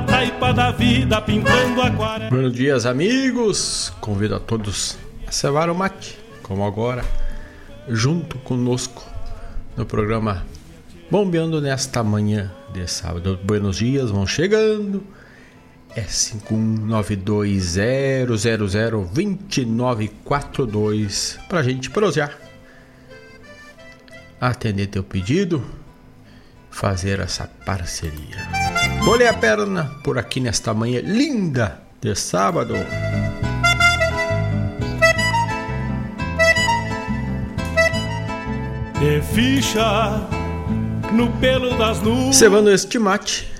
Na taipa da vida pintando aquarela. Buenos dias, amigos. Convido a todos a cevar o mate, como agora, junto conosco no programa Bombeando nesta manhã de sábado. Buenos dias, vão chegando. É 51200002942 pra gente prosear. Atender teu pedido, fazer essa parceria. Bolei a perna por aqui nesta manhã linda de sábado. De ficha no pelo das nuvens. Cevando este mate,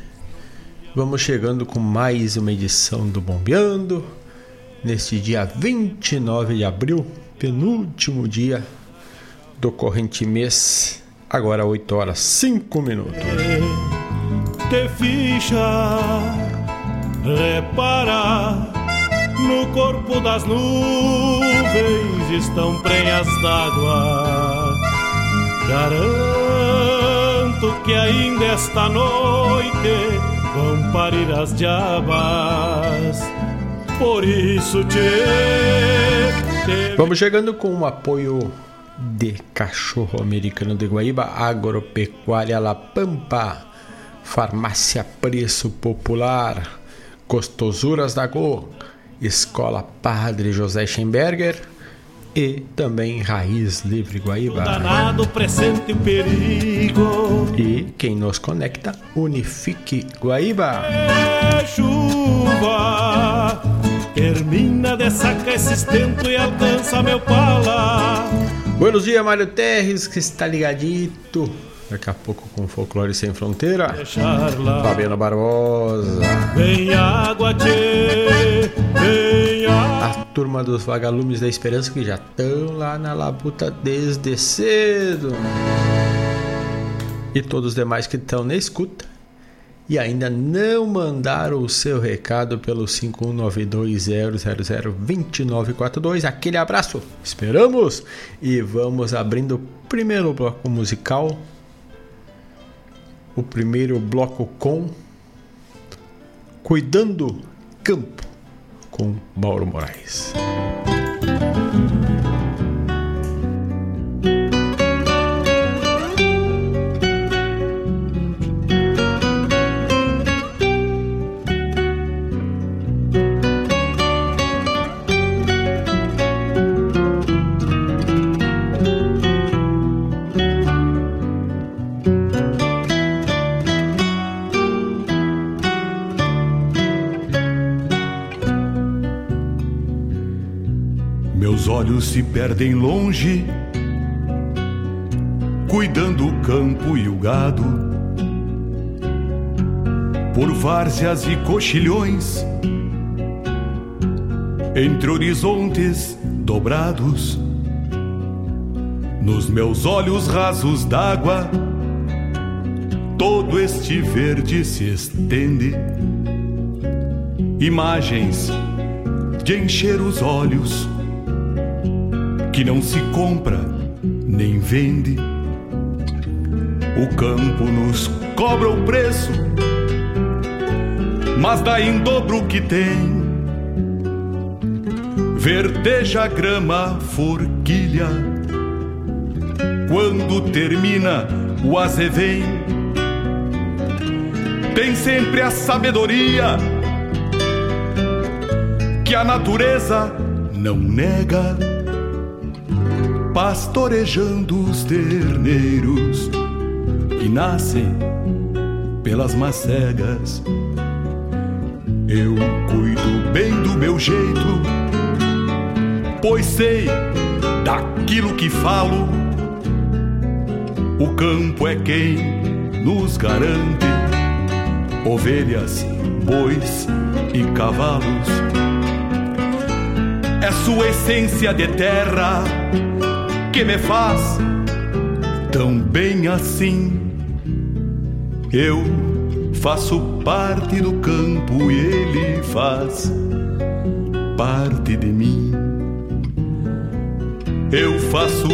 vamos chegando com mais uma edição do Bombeando. Neste dia 29 de abril, penúltimo dia do corrente mês, agora 8 horas 5 minutos. Te ficha, repara no corpo das nuvens estão prenhas d'água. Garanto que ainda esta noite vão parir as diabas. Por isso te, Vamos chegando com o apoio de Cachorro Americano de Guaíba, Agropecuária La Pampa, Farmácia Preço Popular, Gostosuras da Go, Escola Padre José Schemberger e também Raiz Livre Guaíba. danado presente o perigo. E quem nos conecta, Unifique Guaíba. É chuva, termina de sacar esse estento e alcança meu pala. Buenos dias, Mário Terres, que está ligadito. Daqui a pouco com Folclore Sem Fronteira. Fabiano Barbosa. Vem água, tchê, vem água. A turma dos vagalumes da esperança que já estão lá na labuta desde cedo. E todos os demais que estão na escuta e ainda não mandaram o seu recado pelo 51920002942. Aquele abraço, esperamos e vamos abrindo o primeiro bloco musical. O primeiro bloco com Cuidando Campo com Mauro Moraes. Se perdem longe, cuidando o campo e o gado, por várzeas e coxilhões, entre horizontes dobrados. Nos meus olhos rasos d'água, todo este verde se estende. Imagens de encher os olhos que não se compra nem vende. O campo nos cobra o preço, mas dá em dobro o que tem. Verdeja grama, forquilha, quando termina o azevém. Tem sempre a sabedoria que a natureza não nega pastorejando os terneiros que nascem pelas macegas. Eu cuido bem do meu jeito, pois sei daquilo que falo. O campo é quem nos garante ovelhas, bois e cavalos. É sua essência de terra que me faz tão bem assim. Eu faço parte do campo e ele faz parte de mim. Eu faço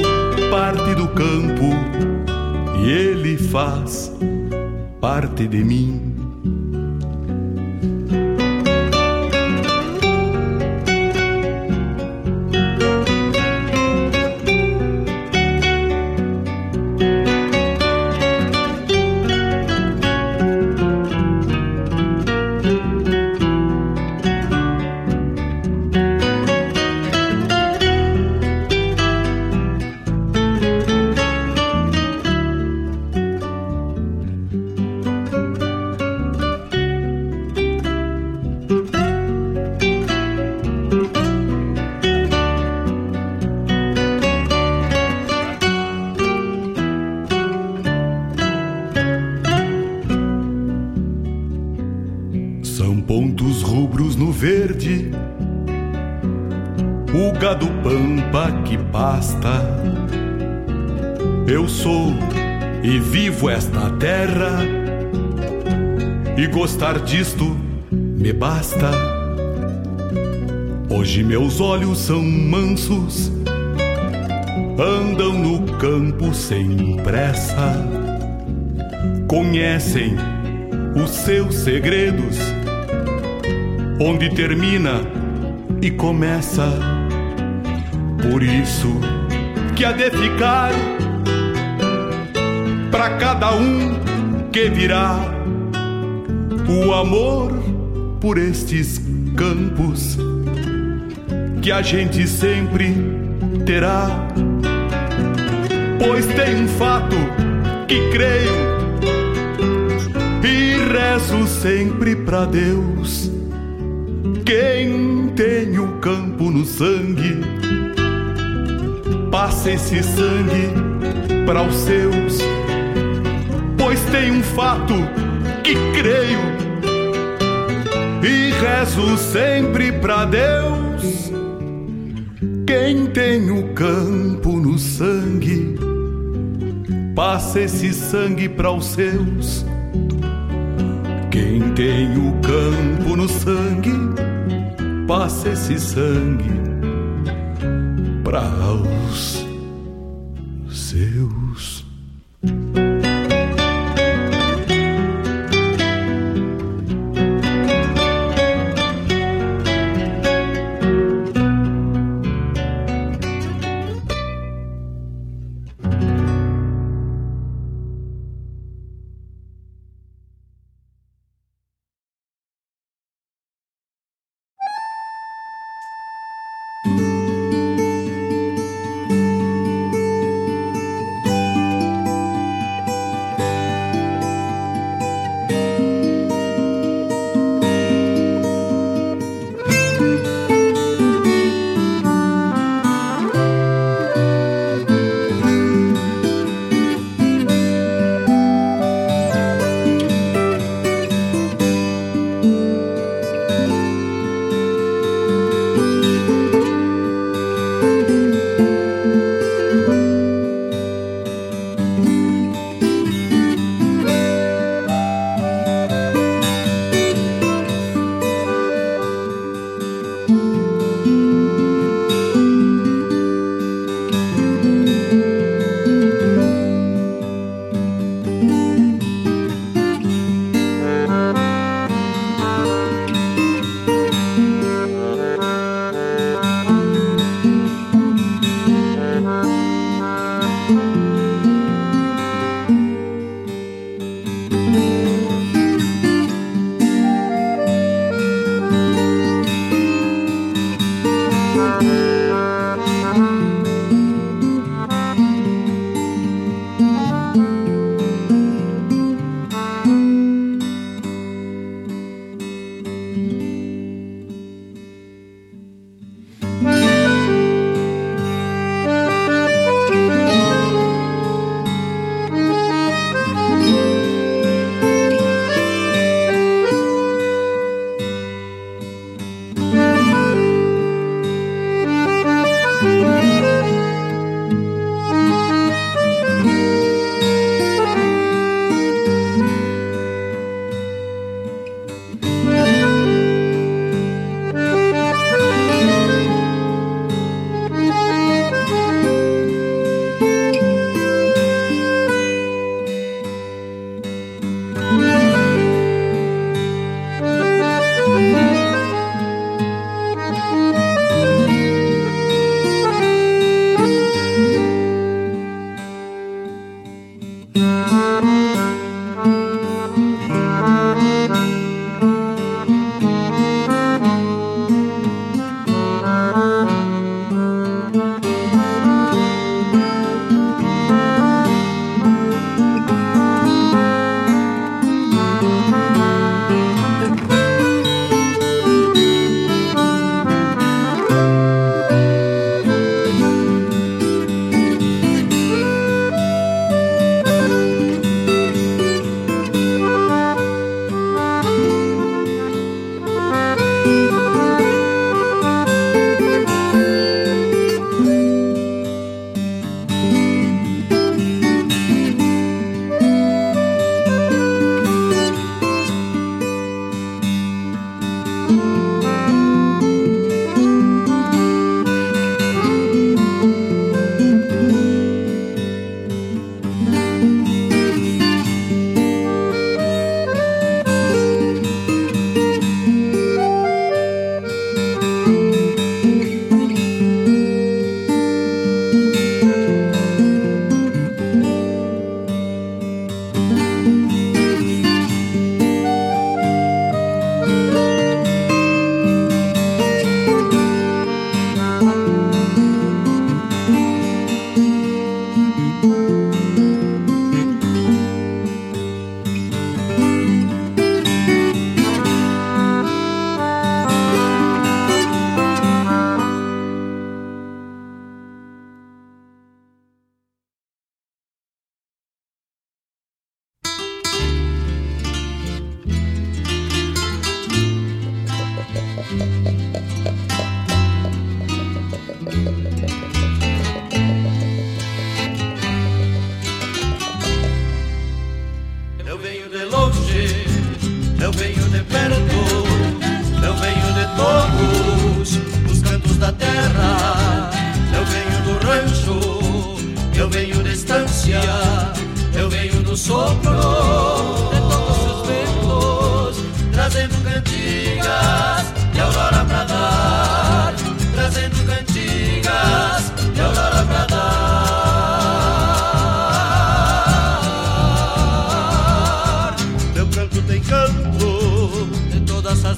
parte do campo e ele faz parte de mim. São mansos, andam no campo sem pressa, conhecem os seus segredos, onde termina e começa. Por isso que há de ficar para cada um que virá o amor por estes campos que a gente sempre terá. Pois tem um fato que creio e rezo sempre para Deus. Quem tem o campo no sangue, passa esse sangue para os seus. Pois tem um fato que creio e rezo sempre para Deus. Quem tem o campo no sangue, passa esse sangue para os seus. Quem tem o campo no sangue, passa esse sangue para os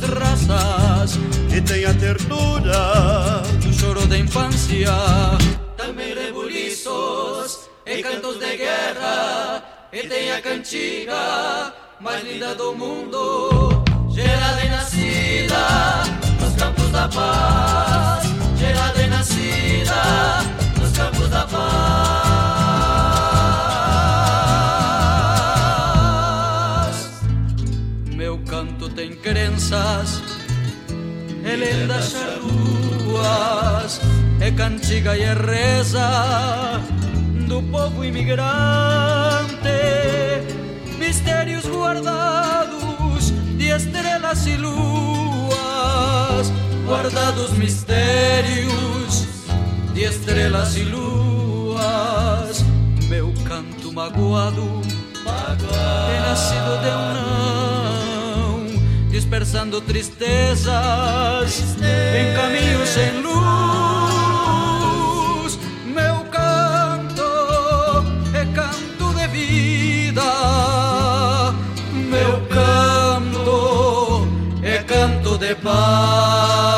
las razas que tenga ternura tu lloro de infancia. Dame rebuliços e eh, cantos de guerra eh, e tenha cantiga mais linda do mundo, gerada e nascida nos campos da paz, gerada e nascida nos campos da paz. Crenças, ele anda ruas, é cantiga e é reza do povo imigrante, mistérios guardados de estrelas e luas, guardados mistérios de estrelas e luas, meu canto magoado, magoado. é nascido de um dispersando tristezas Tristeza. em caminhos sem luz, meu canto é canto de vida, meu canto é canto de paz,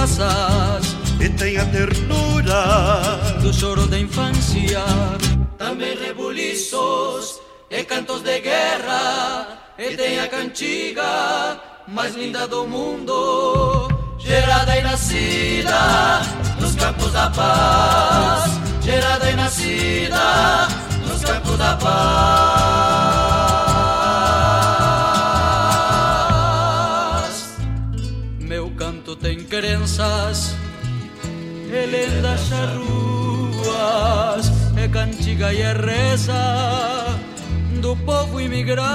todas as raças, e tem a ternura do choro da infância. Também rebuliços e cantos de guerra, e tem a cantiga mais linda do mundo, gerada e nascida nos campos da paz, gerada e nascida nos campos da paz. Crenças ele anda ruas, é cantiga e é reza do povo imigrante,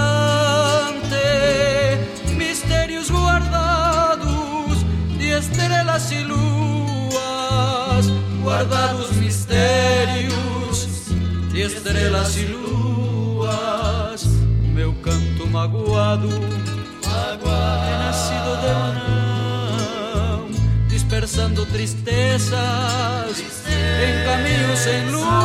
mistérios guardados de estrelas e luas, guardados mistérios de estrelas e luas, meu canto magoado. Tristezas em caminhos sem luz.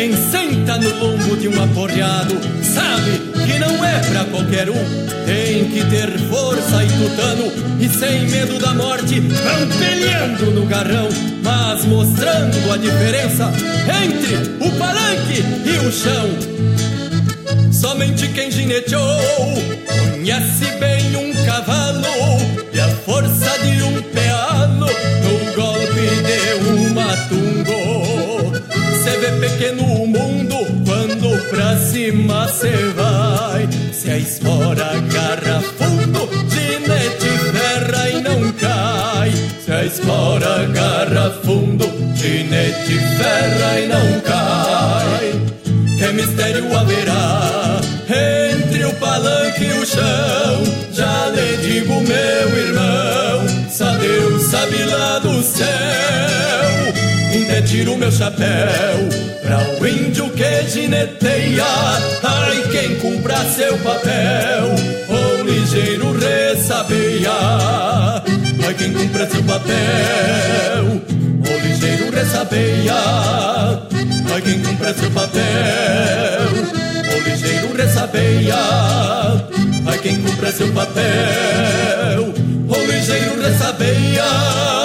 Quem senta no lombo de um aporreado sabe que não é pra qualquer um. Tem que ter força e tutano e sem medo da morte, peleando no garrão, mas mostrando a diferença entre o palanque e o chão. Somente quem gineteou conhece bem um cavalo e a força de Vê pequeno o mundo quando pra cima cê vai. Se a espora agarra fundo, ginete ferra e não cai. Se a espora agarra fundo, ginete ferra e não cai. Que mistério haverá entre o palanque e o chão? Já lhe digo, meu irmão, só Deus sabe lá do céu. Tiro meu chapéu pra o índio que gineteia. Ai, quem cumpra seu papel, ou ligeiro ressabeia. Ai, quem cumpra seu papel, ou ligeiro ressabeia. Ai, quem cumpra seu papel, ou ligeiro ressabeia. Ai, quem cumpra seu papel, ou ligeiro ressabeia.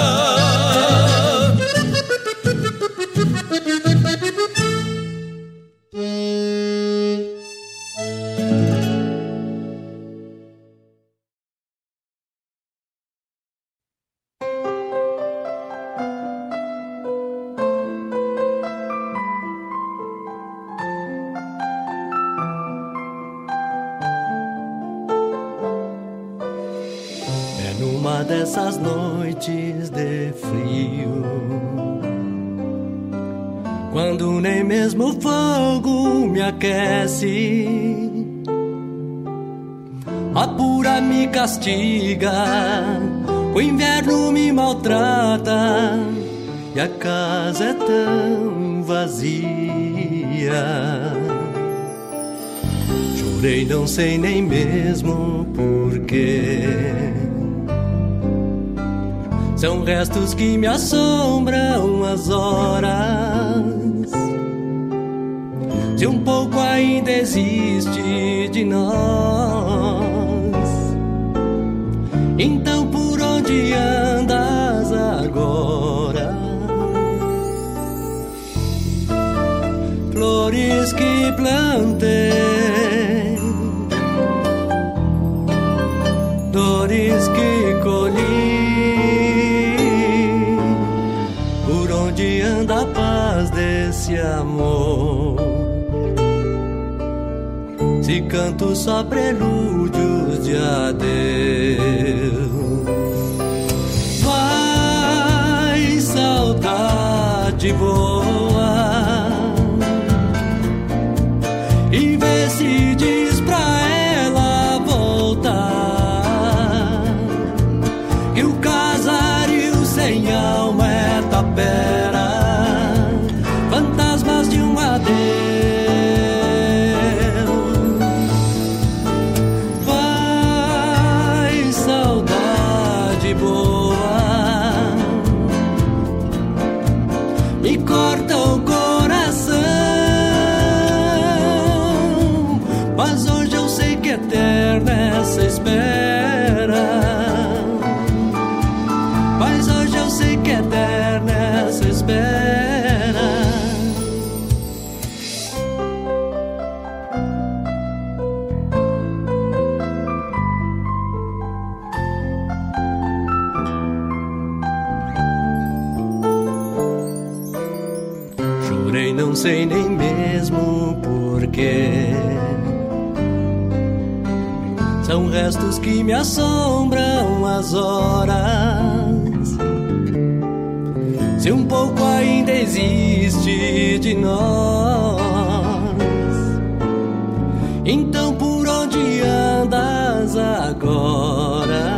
Sei nem mesmo porquê. São restos que me assombram anda a paz desse amor. Se canto só prelúdios de adeus. Vai, saudade boa, São restos que me assombram as horas. Se um pouco ainda existe de nós, então por onde andas agora?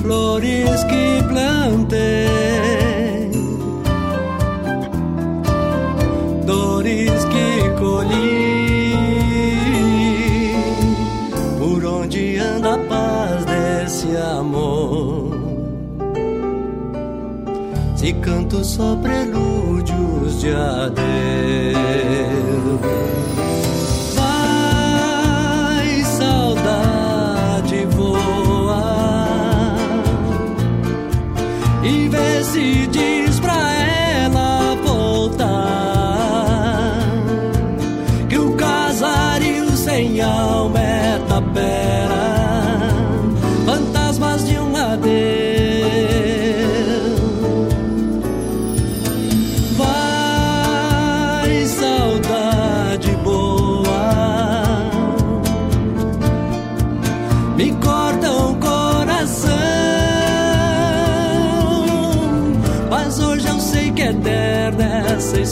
Flores que plantei e canto só prelúdios de adeus.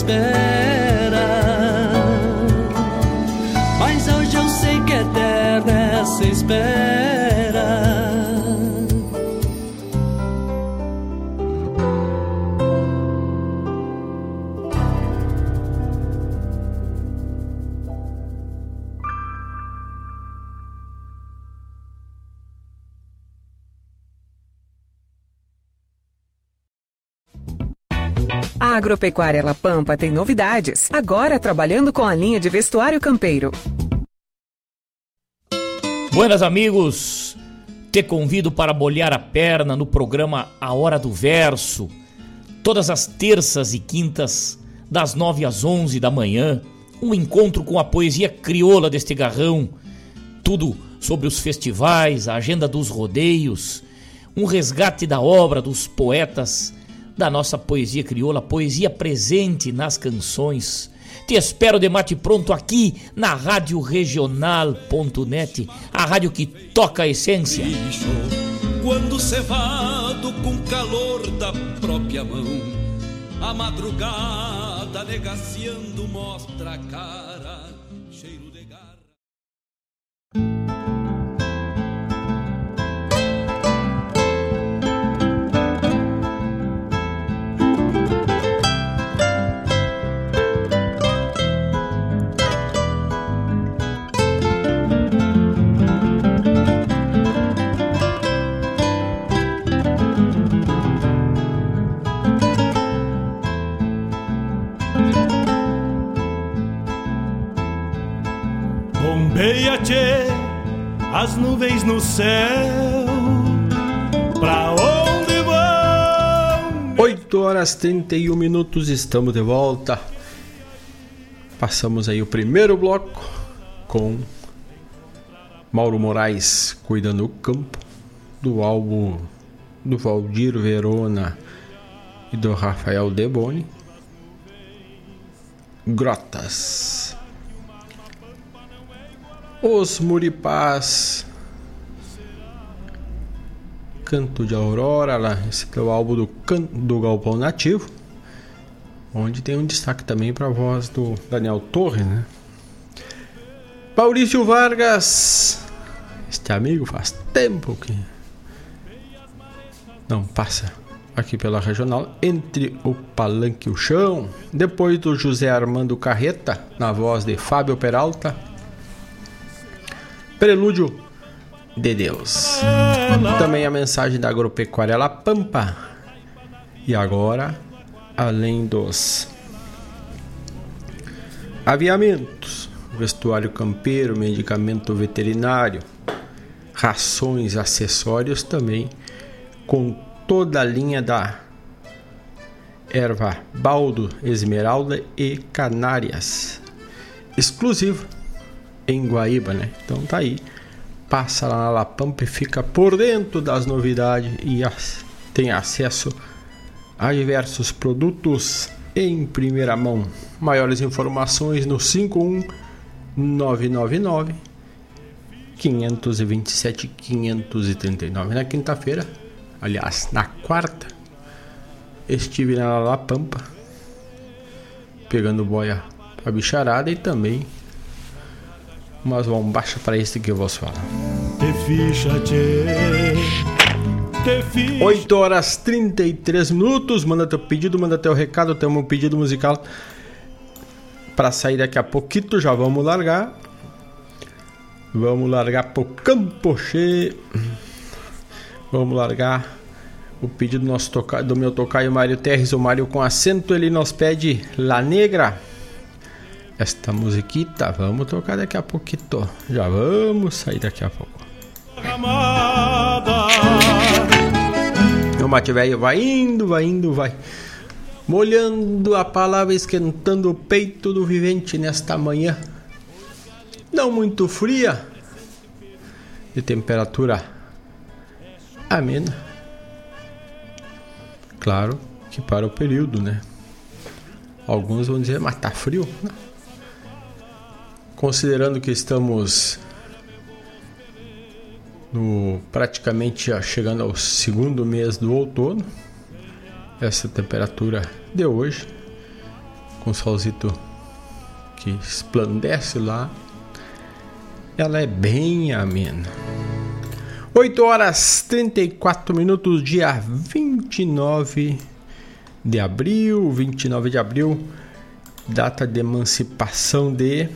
Espera. Mas hoje eu sei que é eterna essa espera. A Agropecuária La Pampa tem novidades. Agora trabalhando com a linha de vestuário campeiro. Buenas amigos, te convido para molhar a perna no programa A Hora do Verso, todas as terças e quintas, das 9 às 11 da manhã, um encontro com a poesia crioula deste garrão, tudo sobre os festivais, a agenda dos rodeios, um resgate da obra dos poetas da nossa poesia crioula, poesia presente nas canções. Te espero de mate pronto aqui na Rádio Regional.net, a rádio que toca a essência. Quando cevado com calor da própria mão, a madrugada negaciando mostra a cara, Bombeia, tchê, as nuvens no céu, pra onde vão? 8 horas 31 minutos, estamos de volta. Passamos aí o primeiro bloco com Mauro Moraes cuidando do campo, do álbum do Valdir Verona e do Rafael Deboni. Grotas. Os Muripás. Canto de Aurora, lá, esse é o álbum do, can, do Galpão Nativo. Onde tem um destaque também para a voz do Daniel Torres, né? Maurício Vargas. Este amigo faz tempo que não passa aqui pela regional entre o palanque e o chão. Depois do José Armando Carreta, na voz de Fábio Peralta. Prelúdio de Deus. Também a mensagem da agropecuária La Pampa. E agora, além dos aviamentos, vestuário campeiro, medicamento veterinário, rações, acessórios também, com toda a linha da erva baldo, esmeralda e canárias. Exclusivo em Guaíba, né? Então tá aí. Passa lá na La Pampa e fica por dentro das novidades e tem acesso a diversos produtos em primeira mão. Maiores informações no 51999 527 539. Na quinta-feira, aliás, na quarta, estive na La Pampa pegando boia a bicharada e também umas bombachas para este que eu vos falo. Te ficha, tchê. 8 horas 33 minutos. Manda teu pedido, manda teu recado. Temos um pedido musical para sair daqui a pouquinho. Já vamos largar. Vamos largar pro Campoche. Vamos largar o pedido do, nosso toca, do meu tocaio Mário Terres, o Mário com acento. Ele nos pede La Negra. Esta musiquita, vamos tocar daqui a pouquinho. Já vamos sair daqui a pouco. O mate velho vai indo, vai indo, vai molhando a palavra, esquentando o peito do vivente nesta manhã não muito fria, de temperatura amena. Claro que para o período, né? Alguns vão dizer, mas tá frio. Né? Considerando que estamos no praticamente chegando ao segundo mês do outono, essa temperatura de hoje, com o solzito que esplandece lá ela é bem amena. 8 horas 34 minutos, dia 29 de abril, 29 de abril, data de emancipação de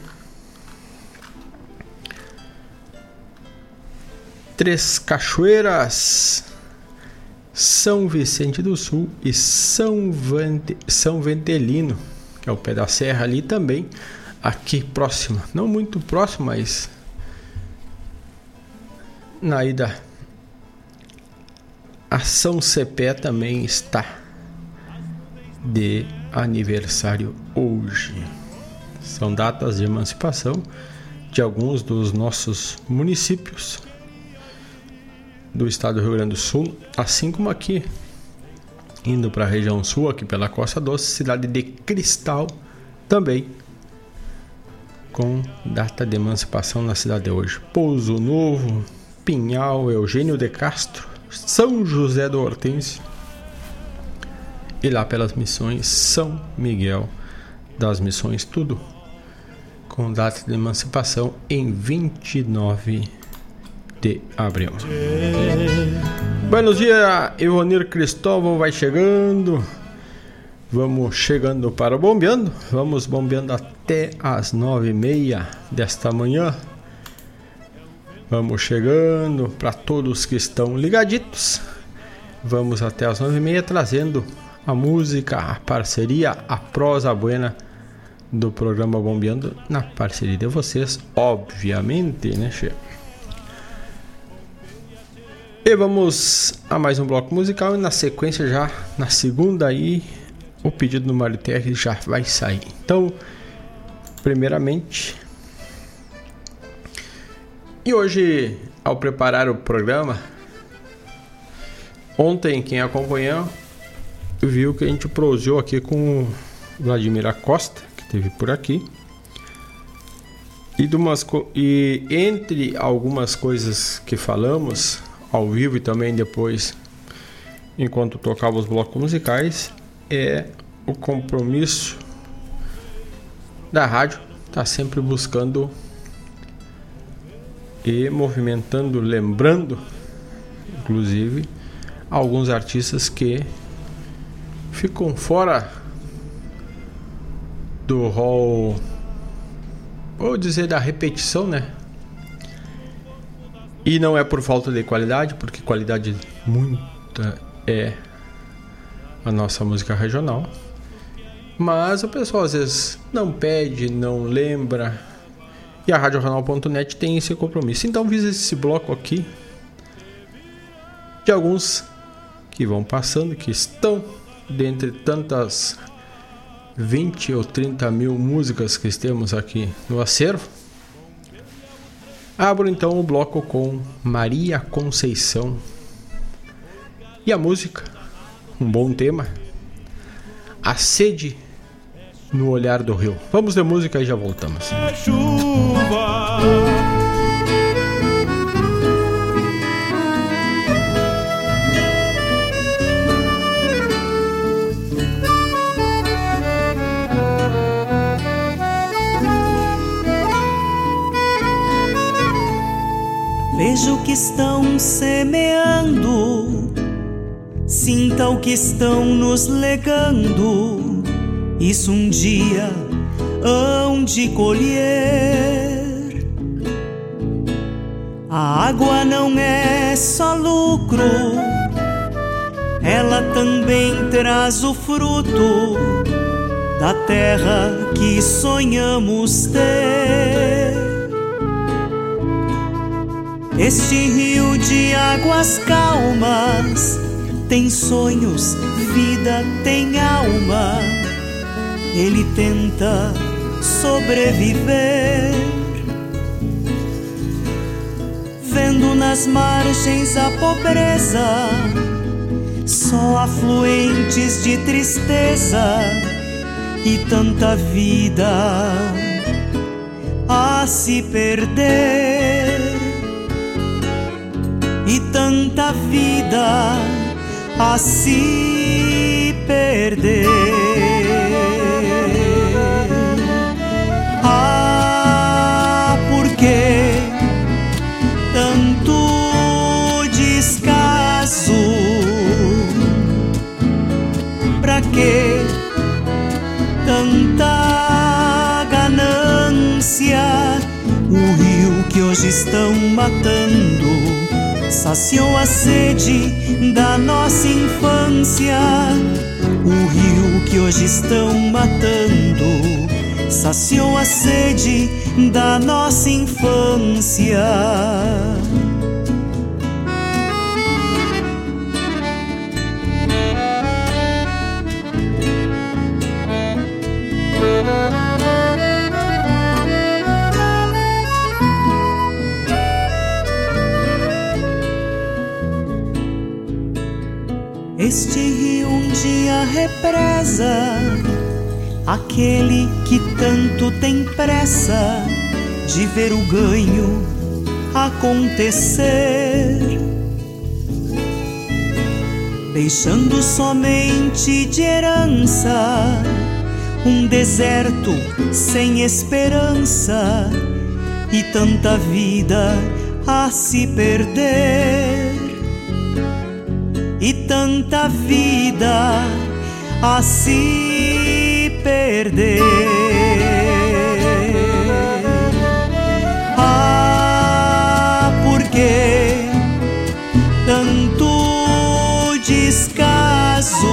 Três Cachoeiras, São Vicente do Sul e São, Vente, São Ventelino, que é o pé da serra ali também, aqui próximo, não muito próximo, mas na ida. A São Cepé também está de aniversário hoje. São datas de emancipação de alguns dos nossos municípios do estado do Rio Grande do Sul, assim como aqui, indo para a região sul, aqui pela Costa Doce, cidade de Cristal, também com data de emancipação na cidade de hoje. Pouso Novo, Pinhal, Eugênio de Castro, São José do Hortêncio e lá pelas missões São Miguel das Missões, tudo com data de emancipação em 29 de abril. Buenos dias, Ivonir Cristóvão vai chegando. Vamos chegando para o bombeando. Vamos bombeando até as nove e meia desta manhã. Vamos chegando para todos que estão ligaditos. Vamos até as nove e meia trazendo a música, a parceria, a prosa buena do programa Bombeando na parceria de vocês, obviamente, né, che? E vamos a mais um bloco musical e na sequência já, na segunda aí, o pedido do Mário Terry já vai sair. Então, primeiramente, e hoje, ao preparar o programa, ontem quem acompanhou viu que a gente proseou aqui com o Vladimir Acosta, que esteve por aqui. E, umas, e entre algumas coisas que falamos ao vivo e também depois, enquanto tocava os blocos musicais, é o compromisso da rádio, tá sempre buscando e movimentando, lembrando, inclusive, alguns artistas que ficam fora do hall, vou dizer da repetição, né? E não é por falta de qualidade, porque qualidade muita é a nossa música regional. Mas o pessoal às vezes não pede, não lembra, e a RadioJornal.net tem esse compromisso. Então visa esse bloco aqui de alguns que vão passando, que estão dentre tantas 20 ou 30 mil músicas que temos aqui no acervo. Abro então o bloco com Maria Conceição. E a música, um bom tema, A sede no olhar do rio. Vamos de música e já voltamos. É chuva. Veja o que estão semeando, sinta o que estão nos legando. Isso um dia hão de colher. A água não é só lucro, ela também traz o fruto da terra que sonhamos ter. Este rio de águas calmas tem sonhos, vida tem alma. Ele tenta sobreviver. Vendo nas margens a pobreza, só afluentes de tristeza e tanta vida a se perder tanta vida a se perder. Ah, por que tanto descaso? Pra que tanta ganância? O rio que hoje estão matando saciou a sede da nossa infância. O rio que hoje estão matando saciou a sede da nossa infância. Represa aquele que tanto tem pressa de ver o ganho acontecer, deixando somente de herança um deserto sem esperança e tanta vida a se perder. E tanta vida a se perder. Ah, por que tanto descaso?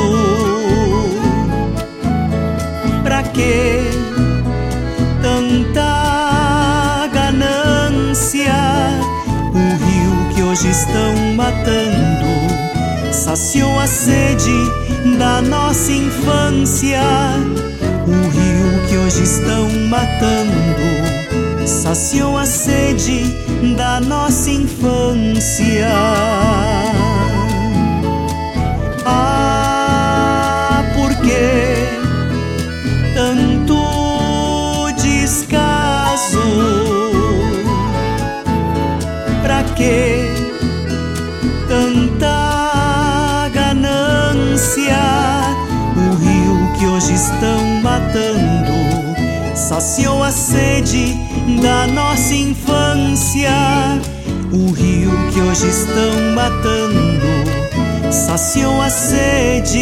Pra que tanta ganância? O rio que hoje estão matando saciou a sede da nossa infância. O rio que hoje estão matando saciou a sede da nossa infância. Saciou a sede da nossa infância. O rio que hoje estão matando saciou a sede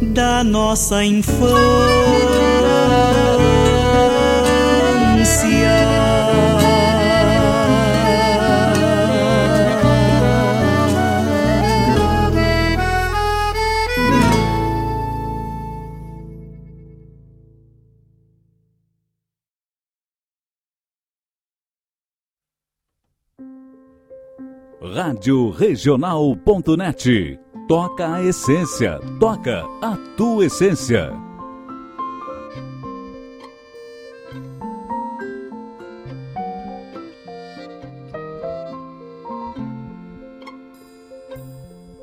da nossa Rádio Regional.net. Toca a essência, toca a tua essência.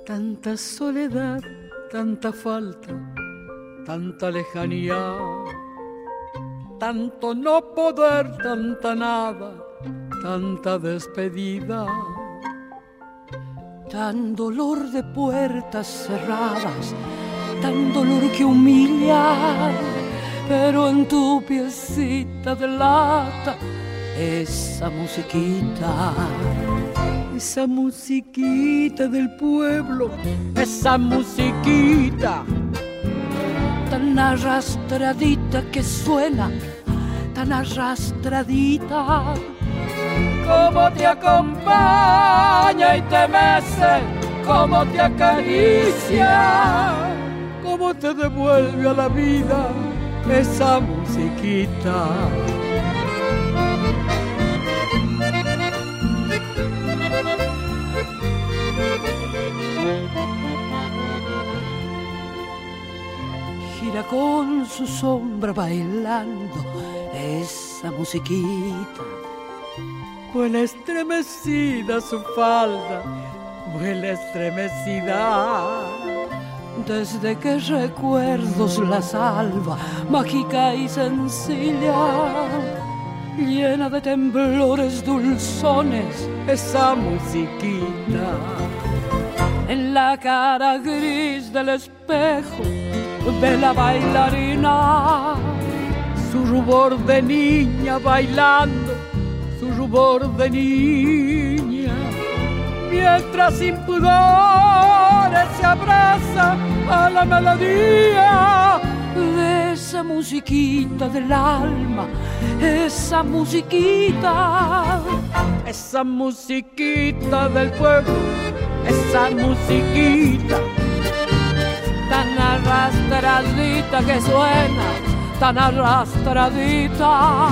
Tanta soledad tanta falta, tanta lejanía, tanto no poder, tanta nada, tanta despedida, tan dolor de puertas cerradas, tan dolor que humilla, pero en tu piecita de lata, esa musiquita esa musiquita del pueblo, esa musiquita tan arrastradita que suena, tan arrastradita, como te acompaña y te mece, como te acaricia, como te devuelve a la vida esa musiquita. Gira con su sombra bailando esa musiquita. Vuela estremecida su falda, vuela estremecida. Desde que recuerdos la salva, mágica y sencilla, llena de temblores dulzones, esa musiquita. En la cara gris del espejo de la bailarina, su rubor de niña bailando, su rubor de niña, mientras sin pudores se abraza a la melodía de esa musiquita del alma, esa musiquita, esa musiquita del pueblo, esa musiquita tan arrastradita que suena, tan arrastradita,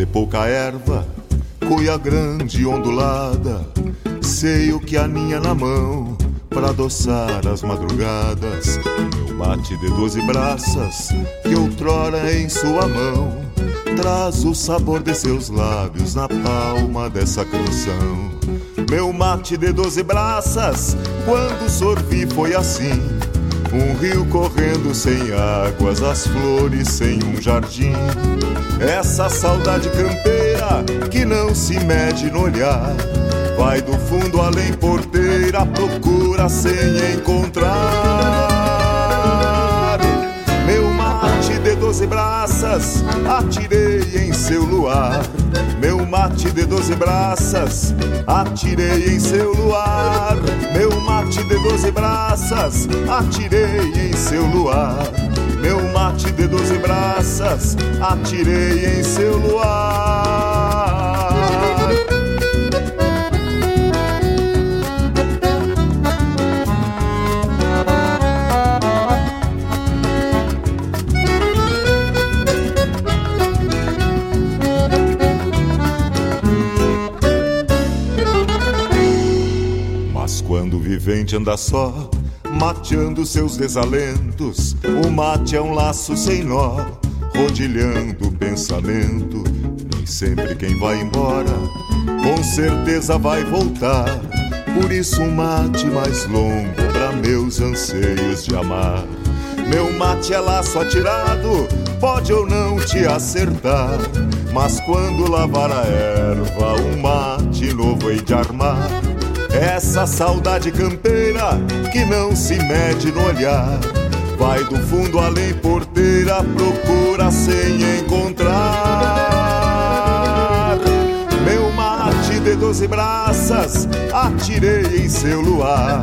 De pouca erva, cuia grande ondulada, sei o que aninha na mão para adoçar as madrugadas. Meu mate de doze braças, que outrora em sua mão, traz o sabor de seus lábios na palma dessa canção. Meu mate de doze braças, quando sorvi foi assim. Um rio correndo sem águas, as flores sem um jardim. Essa saudade campeira que não se mede no olhar. Vai do fundo além porteira, procura sem encontrar. Meu mate de doze braças, atirei em seu luar. Meu mate de doze braças, atirei em seu luar. Meu mate de doze braças, atirei em seu luar. Meu mate de doze braças, atirei em seu luar. Vivente anda só, mateando seus desalentos, o mate é um laço sem nó, rodilhando o pensamento. Nem sempre quem vai embora, com certeza vai voltar. Por isso um mate mais longo para meus anseios de amar. Meu mate é laço atirado, pode ou não te acertar. Mas quando lavar a erva, um mate novo hei de armar. Essa saudade campeira que não se mede no olhar. Vai do fundo além porteira, procura sem encontrar. Meu mate de doze braças, atirei em seu luar.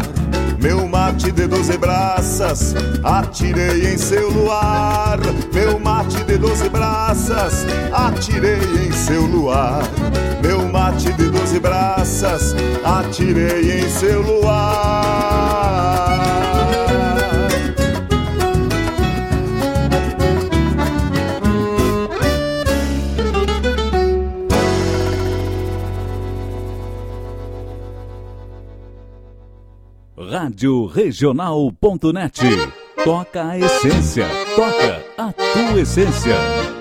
Meu mate de doze braças, atirei em seu luar. Meu mate de doze braças, atirei em seu luar. Mate de doze braças, atirei em seu luar. Rádio Regional.net. Toca a essência. Toca a tua essência.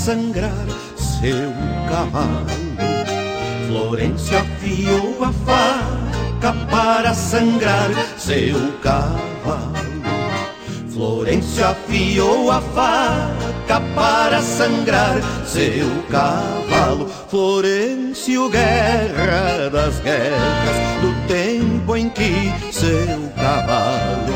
Sangrar seu cavalo. Florêncio afiou a faca para sangrar seu cavalo. Florêncio afiou a faca para sangrar seu cavalo. Florêncio, guerra das guerras, do tempo em que seu cavalo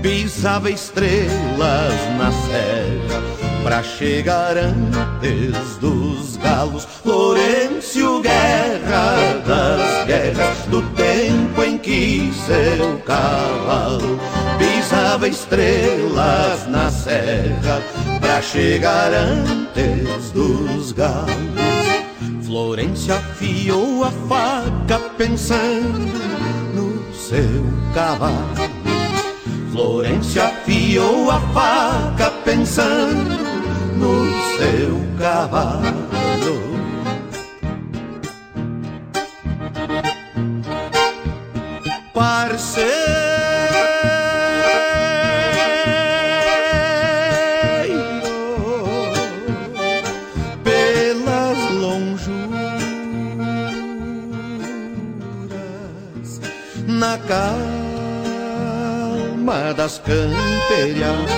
pisava estrelas na serra pra chegar antes dos galos. Florêncio, guerra das guerras, do tempo em que seu cavalo pisava estrelas na serra pra chegar antes dos galos. Florêncio afiou a faca pensando no seu cavalo. Florêncio afiou a faca pensando no seu cavalo. Parceiro, pelas lonjuras, na calma das camperiadas,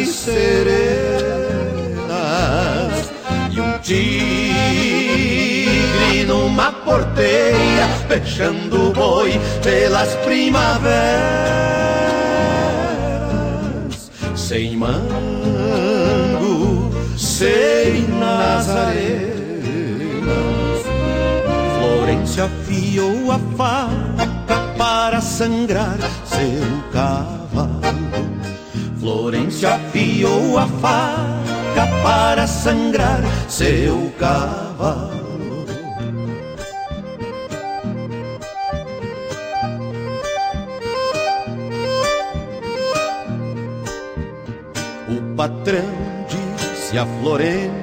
tardes serenas e um tigre numa porteira, fechando o boi pelas primaveras, sem mango, sem nazarenas. Florêncio afiou a faca para sangrar seu cavalo. Florêncio afiou a faca para sangrar seu cavalo. O patrão disse a Florêncio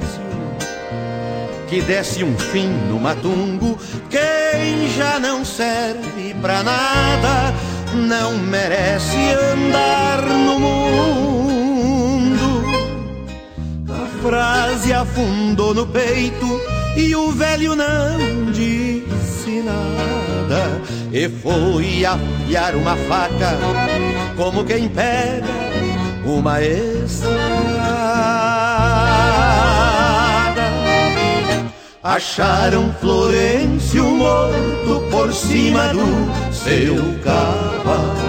que desse um fim no matungo. Quem já não serve pra nada não merece andar no mundo. A frase afundou no peito e o velho não disse nada. E foi afiar uma faca como quem pega uma estrada. Acharam Florencio morto por cima do seu cavalo.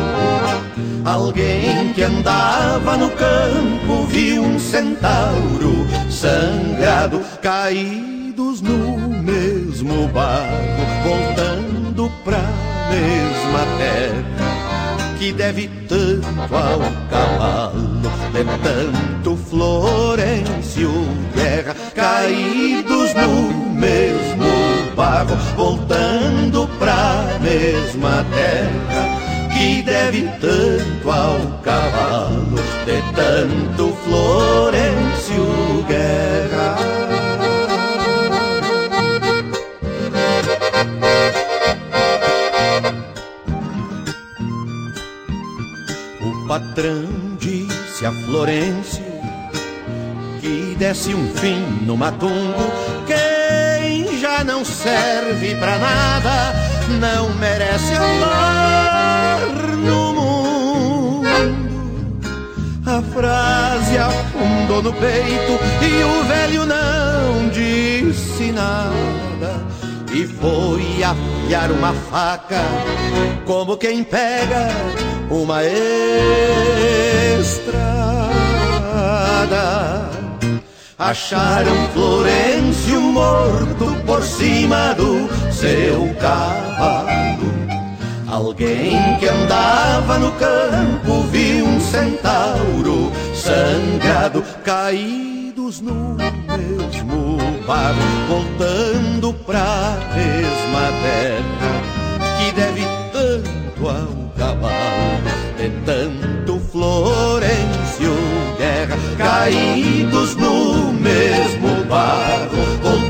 Alguém que andava no campo viu um centauro sangrado, caídos no mesmo barro, voltando pra mesma terra que deve tanto ao cavalo, de tanto Florencio Guerra, caídos no mesmo barro, voltando pra mesma terra que deve tanto ao cavalo de tanto Florencio Guerra. O patrão disse a Florencio que desse um fim no matungo. Quem já não serve pra nada não merece andar no mundo. A frase afundou no peito e o velho não disse nada. E foi afiar uma faca, como quem pega uma estrada. Acharam por cima do seu cavalo. Alguém que andava no campo viu um centauro sangrado, caídos no mesmo barro, voltando pra mesma terra que deve tanto ao cavalo, de tanto Florencio Guerra, caídos no mesmo barro,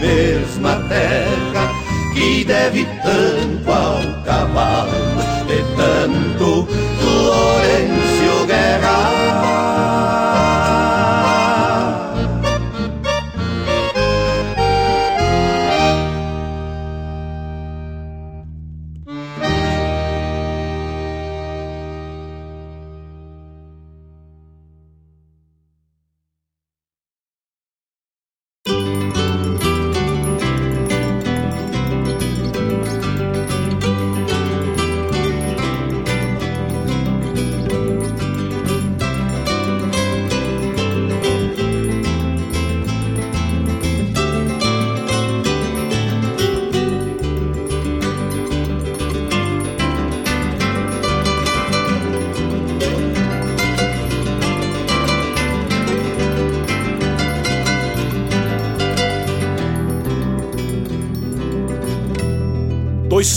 mesma terra que deve tanto ao cavalo, de tanto Florencio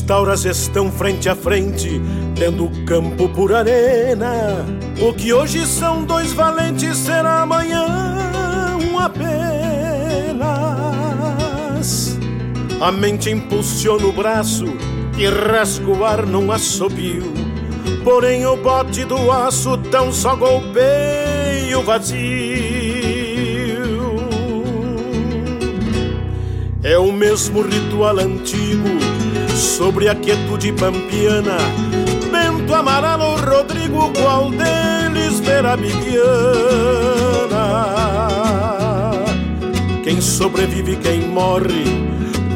tauras estão frente a frente, tendo campo por arena. O que hoje são dois valentes será amanhã um apenas. A mente impulsiona o braço e rasga o ar num assobio. Porém o bote do aço tão só golpeia o vazio. É o mesmo ritual antigo sobre a quietude pampiana. Bento Amarelo, Rodrigo, qual deles verá Bibiana? Quem sobrevive, quem morre,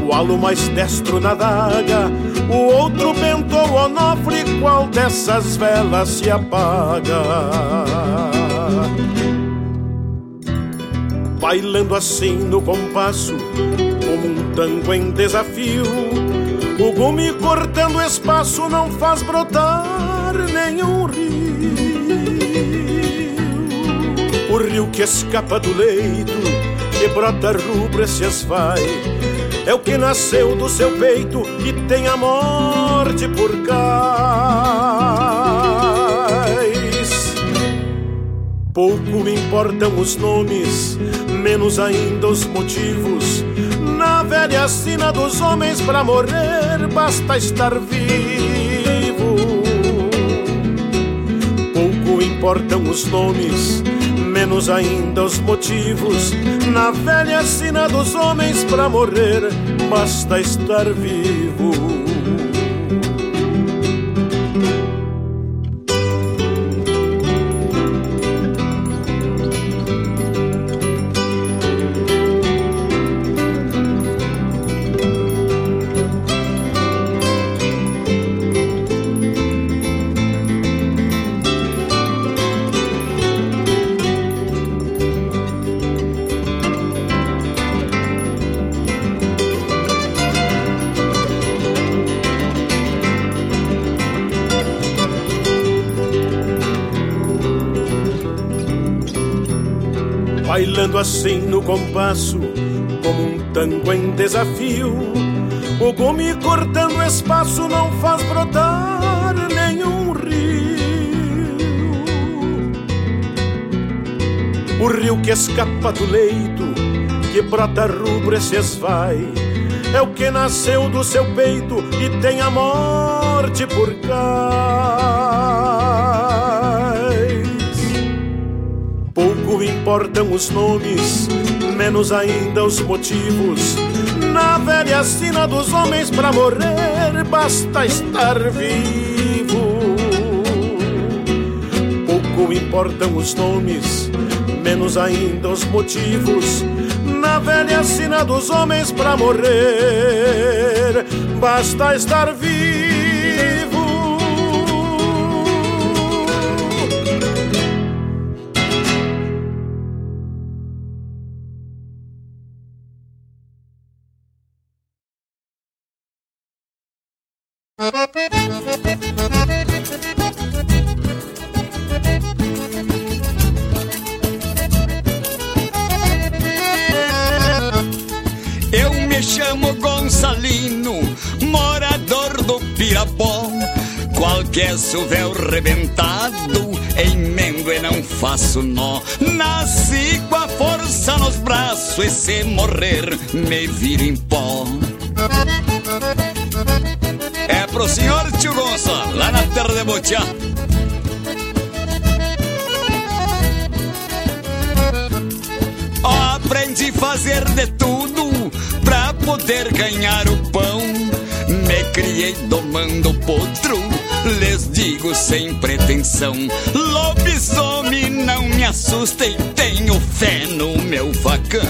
qual o mais destro na daga? O outro Bento Onofre, qual dessas velas se apaga? Bailando assim no compasso, como um tango em desafio o gume cortando espaço não faz brotar nenhum rio. O rio que escapa do leito, que brota rubro e se esvai, é o que nasceu do seu peito e tem a morte por cais. Pouco importam os nomes, menos ainda os motivos velha sina dos homens para morrer basta estar vivo. Pouco importam os nomes, menos ainda os motivos. Na velha sina dos homens para morrer basta estar vivo. Assim no compasso, como um tango em desafio. O gume cortando espaço não faz brotar nenhum rio. O rio que escapa do leito, que brota rubro e se esvai, é o que nasceu do seu peito e tem a morte por cais. Importam os nomes, menos ainda os motivos. Na velha sina dos homens para morrer, basta estar vivo. Pouco importam os nomes, menos ainda os motivos. Na velha sina dos homens para morrer, basta estar vivo. Botiá. Aprendi a fazer de tudo pra poder ganhar o pão. Me criei domando potro, lhes digo sem pretensão. Lobisomem não me assusta e tenho fé no meu facão.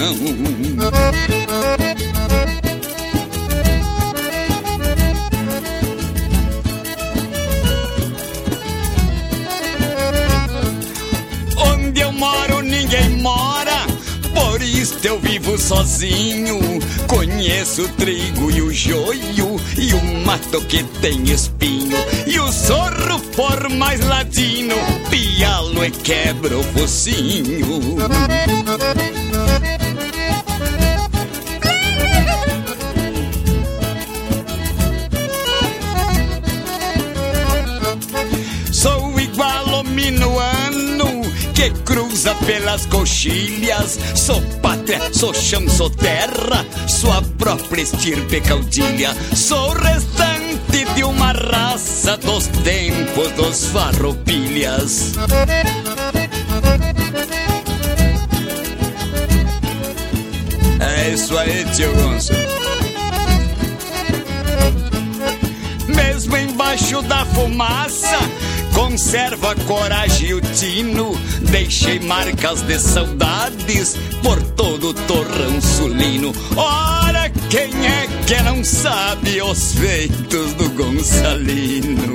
Sozinho. Conheço o trigo e o joio, e o mato que tem espinho. E o sorro por mais ladino, pialo e quebra o focinho. Sou igual ao minuano que cruza pelas coxilhas. Sou sou chão, sou terra, sou a própria estirpe caudilha. Sou restante de uma raça dos tempos dos farroupilhas. É isso aí, tio Gonço. Mesmo embaixo da fumaça, conserva coragem e o tino. Deixei marcas de saudades por todo o torrão sulino. Ora, quem é que não sabe os feitos do Gonçalino?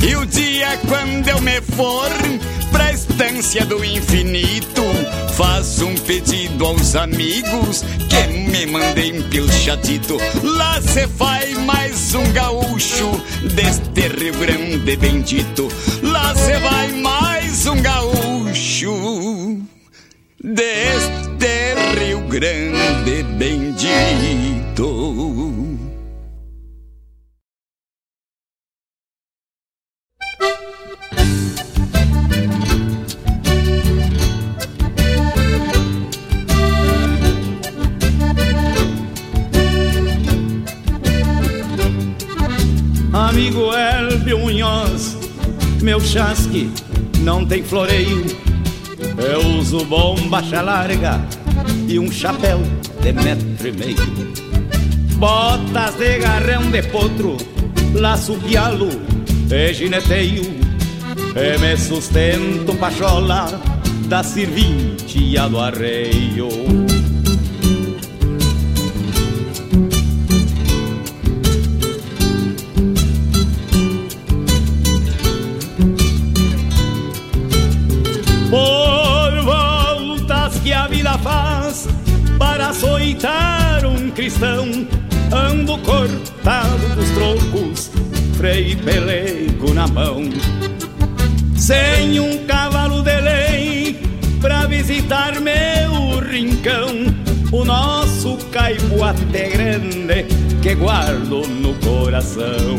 E o dia quando eu me for pra estância do infinito, faço um pedido aos amigos que me mandem pilchatito. Lá se faz mais um gaúcho deste Rio Grande bendito. Lá se vai mais um gaúcho deste Rio Grande bendito. Meu chasque não tem floreio. Eu uso bombacha larga e um chapéu de metro e meio. Botas de garrão de potro, laço pialo e gineteio. E me sustento pachola da serventia do arreio. Açoitar um cristão, ando cortado dos trocos freio e pelego na mão. Sem um cavalo de lei pra visitar meu rincão, o nosso caipo até grande que guardo no coração.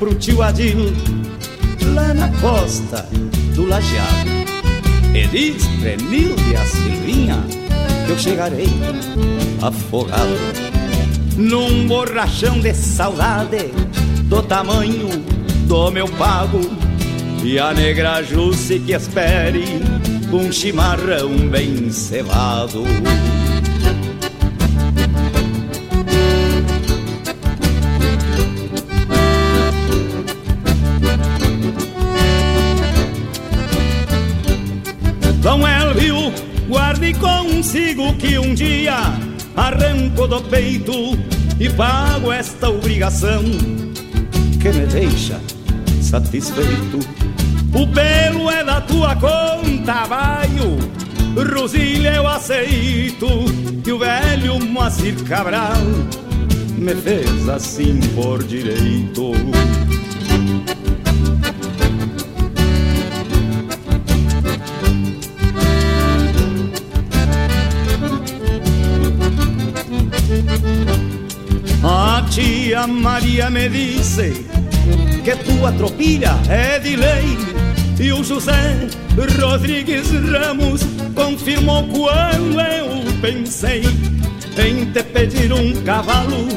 Pro tio Adil lá na costa do Lajeado. E diz pra a Silvinha que eu chegarei afogado num borrachão de saudade do tamanho do meu pago. E a negra Jusce que espere um chimarrão bem cevado. Arranco do peito e pago esta obrigação que me deixa satisfeito. O pelo é da tua conta, baio, Rosilha eu aceito, e o velho Moacir Cabral me fez assim por direito. Maria me disse que tua tropilha é de lei e o José Rodrigues Ramos confirmou quando eu pensei em te pedir um cavalo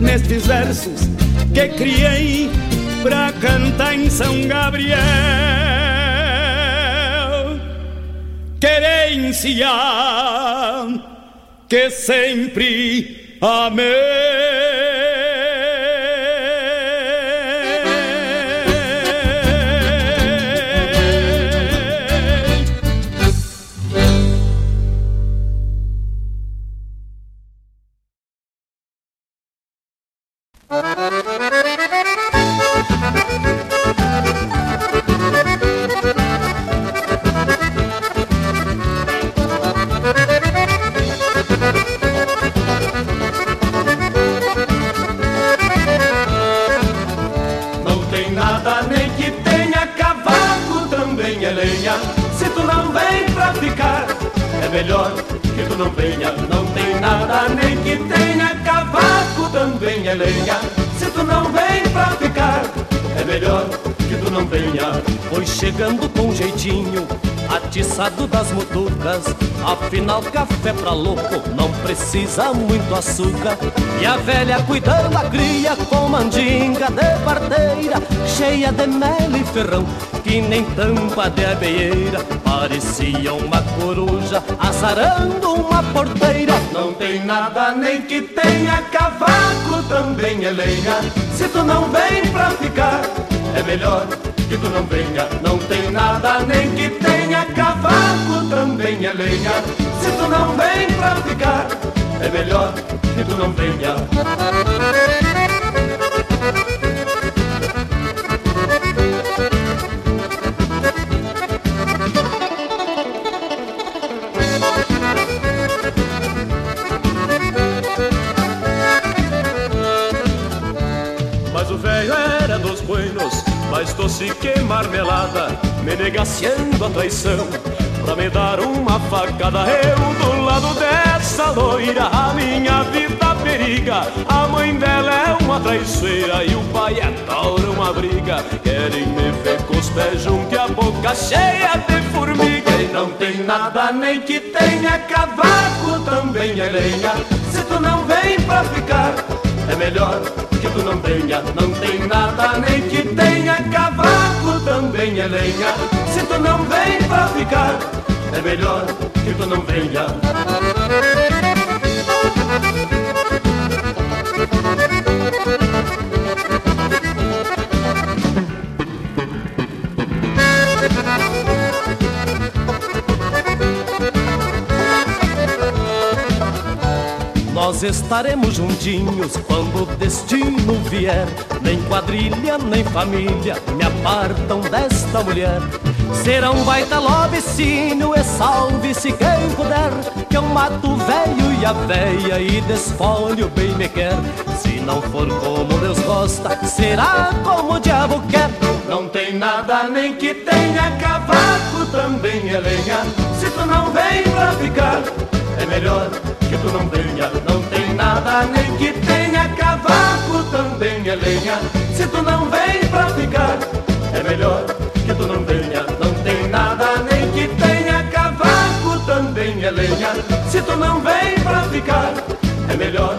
nestes versos que criei pra cantar em São Gabriel. Querência que sempre amei. Não atiçado das mutucas. Afinal, café pra louco não precisa muito açúcar. E a velha cuidando da cria com mandinga de parteira, cheia de mel e ferrão, que nem tampa de abeieira. Parecia uma coruja azarando uma porteira. Não tem nada nem que tenha cavaco, também é lenha. Se tu não vem pra ficar, é melhor que tu não venha. Não tem nada nem que tenha cavaco, também é lenha. Se tu não vem pra ficar, é melhor que tu não venha. Me negaciando a traição. Pra me dar uma facada, eu do lado dessa loira, a minha vida periga. A mãe dela é uma traiçoeira e o pai adora uma briga. Querem me ver com os pés juntos e a boca cheia de formiga. E não tem nada nem que tenha cavaco, também é lenha. Se tu não vem pra ficar, é melhor que tu não venha. Não tem nada nem que tenha é lenha. Se tu não vem pra ficar, é melhor que tu não venha. Nós estaremos juntinhos quando o destino vier. Nem quadrilha, nem família me apartam desta mulher. Será um baita lobicínio e salve-se quem puder. Que eu mato o velho e a véia e desfolho bem me quer. Se não for como Deus gosta, será como o diabo quer. Não tem nada nem que tenha cavaco, também é lenha. Se tu não vem pra ficar, é melhor que tu não venha. Não tem nada nem que tenha cavaco, é lenha. Se tu não vem pra ficar, é melhor que tu não venha. Não tem nada nem que tenha cavaco, também é lenha. Se tu não vem pra ficar, é melhor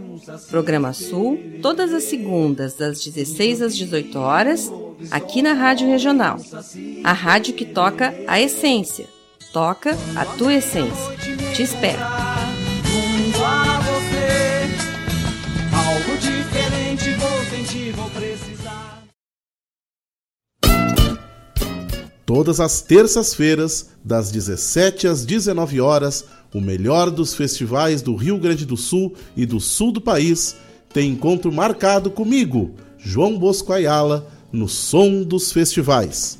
Programa Sul, todas as segundas, das 16 às 18 horas, aqui na Rádio Regional. A rádio que toca a essência. Toca a tua essência. Te espero. Todas as terças-feiras, das 17 às 19 horas, o melhor dos festivais do Rio Grande do Sul e do sul do país tem encontro marcado comigo, João Bosco Ayala, no Som dos Festivais.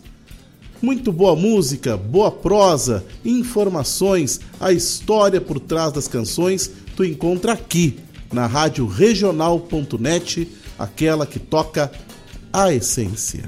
Muito boa música, boa prosa, informações, a história por trás das canções tu encontra aqui na rádio regional.net, aquela que toca a essência.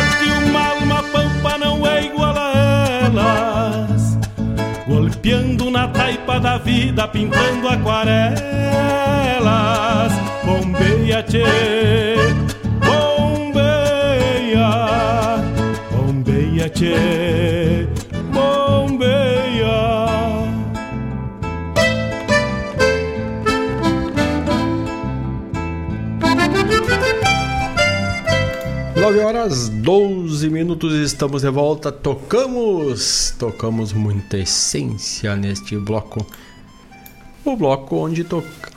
Golpeando na taipa da vida, pintando aquarelas. Bombeia, tchê, bombeia, bombeia, tchê, bombeia. 9 horas 12 minutos, estamos de volta. Tocamos, tocamos muita essência neste bloco. O bloco onde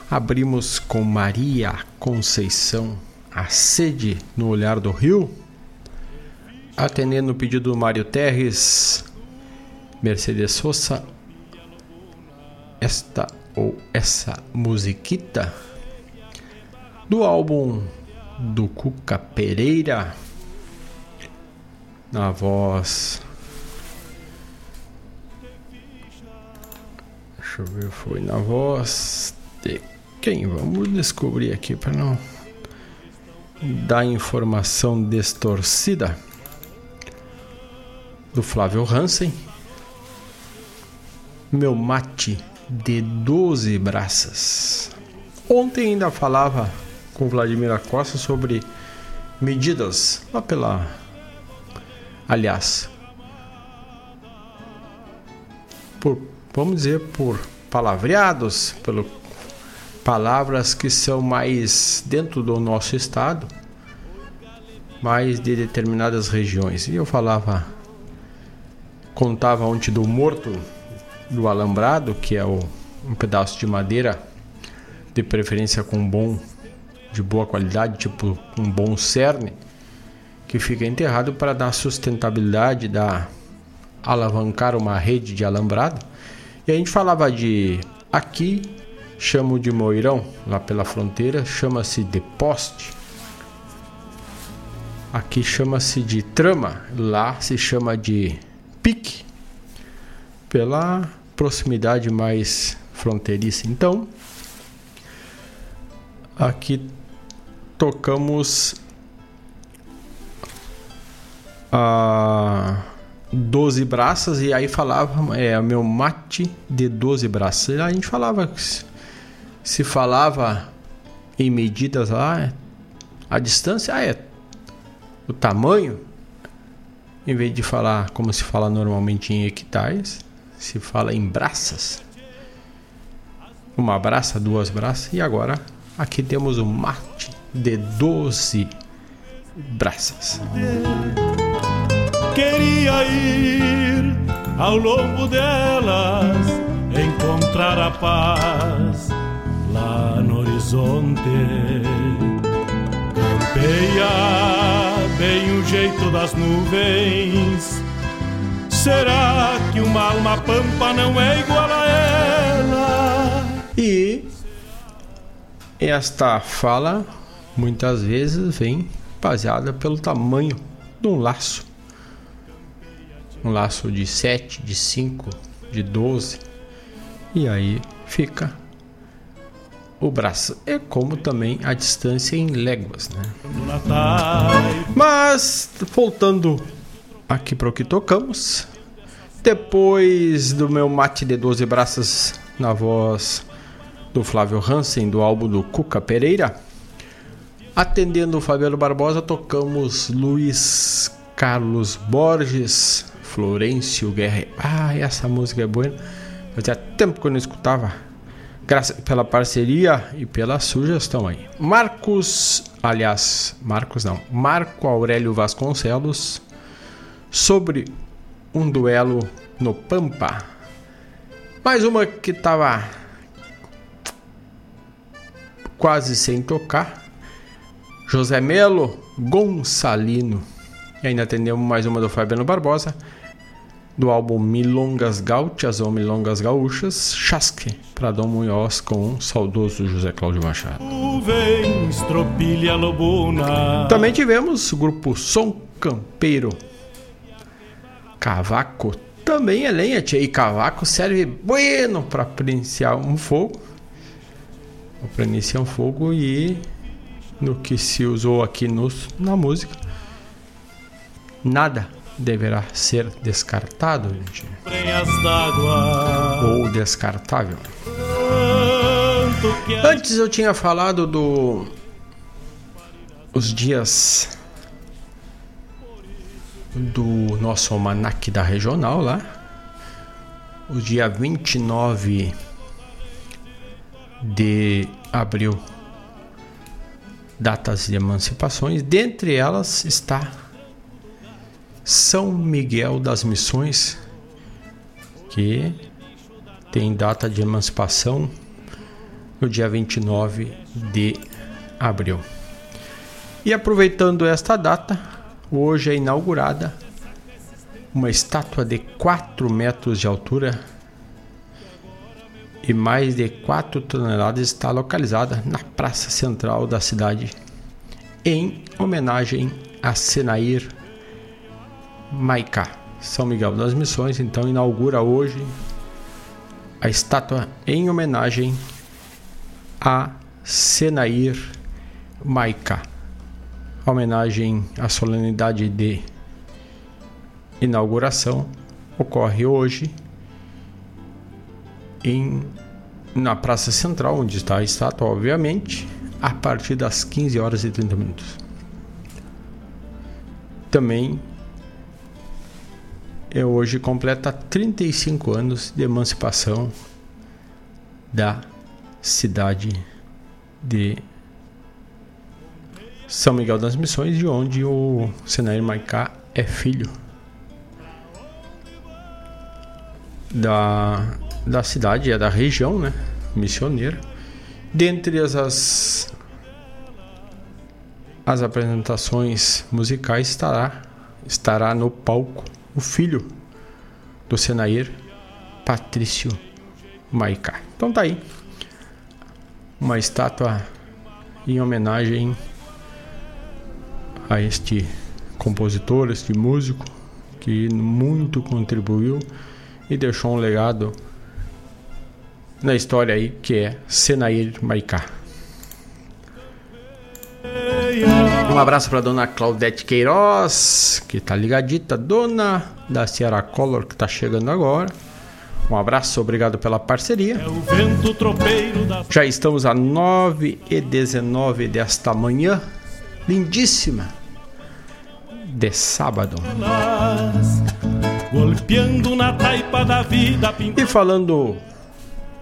abrimos com Maria Conceição, a sede no olhar do rio, atendendo o pedido do Mário Terres, Mercedes Sosa, esta ou essa musiquita do álbum do Cuca Pereira, na voz. Deixa eu ver, foi na voz de quem? Vamos descobrir aqui para não dar informação distorcida. Do Flávio Hansen. Meu mate de 12 braças. Ontem ainda falava com Vladimir Costa sobre medidas lá pela. Aliás, por, vamos dizer, por palavreados, pelo palavras que são mais dentro do nosso estado, mais de determinadas regiões. E eu falava, contava ontem do morto do alambrado, que é o, um pedaço de madeira, de preferência com bom, de boa qualidade, tipo um bom cerne, que fica enterrado para dar sustentabilidade, dar alavancar uma rede de alambrado. E a gente falava de aqui chamo de moirão, lá pela fronteira, chama-se de poste. Aqui chama-se de trama, lá se chama de pique pela proximidade mais fronteiriça. Então, aqui tocamos a 12 braças e aí falava é meu mate de 12 braças. A gente falava se falava em medidas lá, a distância ah, é o tamanho, em vez de falar como se fala normalmente em hectares, se fala em braças. Uma braça, duas braças. E agora aqui temos um mate de 12 braças. Queria ir ao longo delas, encontrar a paz lá no horizonte. Campeia bem o jeito das nuvens Será que uma alma pampa não é igual a ela? E esta fala muitas vezes vem baseada pelo tamanho de um laço. Um laço de 7, de 5, de 12. E aí fica o braço. É como também a distância em léguas, né? Mas voltando aqui para o que tocamos, depois do meu mate de 12 braças na voz do Flávio Hansen, do álbum do Cuca Pereira, atendendo o Fabiano Barbosa, tocamos Luiz Carlos Borges, Florencio Guerra. Ah, essa música é boa. Fazia tempo que eu não escutava. Graças pela parceria e pela sugestão aí. Marcos, aliás, Marcos não, Marco Aurélio Vasconcelos, sobre um duelo no Pampa. Mais uma que tava quase sem tocar. José Melo Gonçalino. E ainda atendemos mais uma do Fabiano Barbosa, do álbum Milongas Gaúchas ou Milongas Gaúchas, Chasque, para Dom Munhoz com o saudoso José Cláudio Machado. Também tivemos o grupo Som Campeiro Cavaco também é lenha, tia. E cavaco serve bueno para iniciar um fogo. Para iniciar um fogo e no que se usou aqui no, na música, nada deverá ser descartado, gente. Ou descartável. Antes eu tinha falado do os dias do nosso almanac da regional lá. O dia 29 de abril. Datas de emancipações. Dentre elas está São Miguel das Missões, que tem data de emancipação no dia 29 de abril. E aproveitando esta data, hoje é inaugurada uma estátua de 4 metros de altura e mais de 4 toneladas está localizada na praça central da cidade, em homenagem a Senair Maicá. São Miguel das Missões, então inaugura hoje a estátua em homenagem a Senair Maicá. Homenagem à solenidade de inauguração ocorre hoje em, na Praça Central, onde está a estátua, obviamente, a partir das 15 horas e 30 minutos. Também é hoje completa 35 anos de emancipação da cidade de São Miguel das Missões, de onde o Senair Maicá é filho da, da cidade, é da região, né? Missioneira. Dentre as, as, as apresentações musicais estará, estará no palco o filho do Senair, Patrício Maicá. Então tá aí. Uma estátua em homenagem a este compositor, este músico que muito contribuiu e deixou um legado na história aí que é Senair Maicá. Um abraço para dona Claudete Queiroz, que tá ligadita, dona da Sierra Color, que tá chegando agora. Um abraço, obrigado pela parceria. Já estamos a 9 e 19 desta manhã, lindíssima, de sábado. Golpeando na taipa da vida. E falando